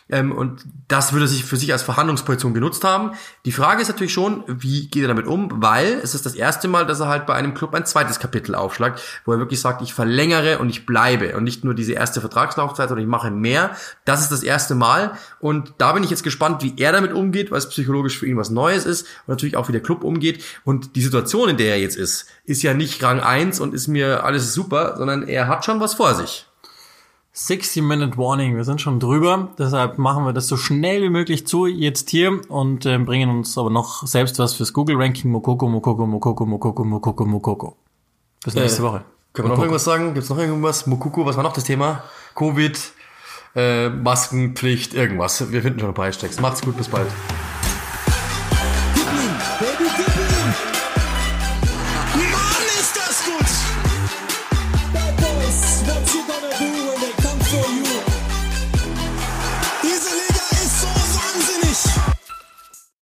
Ähm, und das würde sich für sich als Verhandlungsposition genutzt haben. Die Frage ist natürlich schon, wie geht er damit um? Weil es ist das erste Mal, dass er halt bei einem Club ein zweites Kapitel aufschlagt, wo er wirklich sagt, ich verlängere und ich bleibe und nicht nur diese erste Vertragslaufzeit, sondern ich mache mehr. Das ist das erste Mal und da bin ich jetzt gespannt, wie er damit umgeht, weil es psychologisch für ihn was Neues ist und natürlich auch wie der Club umgeht und die Situation, in der er jetzt ist, ist ja nicht Rang 1 und ist mir alles super, sondern er hat schon was vor sich. 60-Minute Warning, wir sind schon drüber, deshalb machen wir das so schnell wie möglich zu jetzt hier und äh, bringen uns aber noch selbst was fürs Google-Ranking Mokoko, Mokoko, Mokoko, Mokoko, Mokoko, Mokoko. Bis nächste äh, Woche. Können wir noch irgendwas sagen? Gibt es noch irgendwas? Mokoko, was war noch das Thema? Covid, äh, Maskenpflicht, irgendwas. Wir finden schon ein paar Hashtags. Macht's gut, bis bald.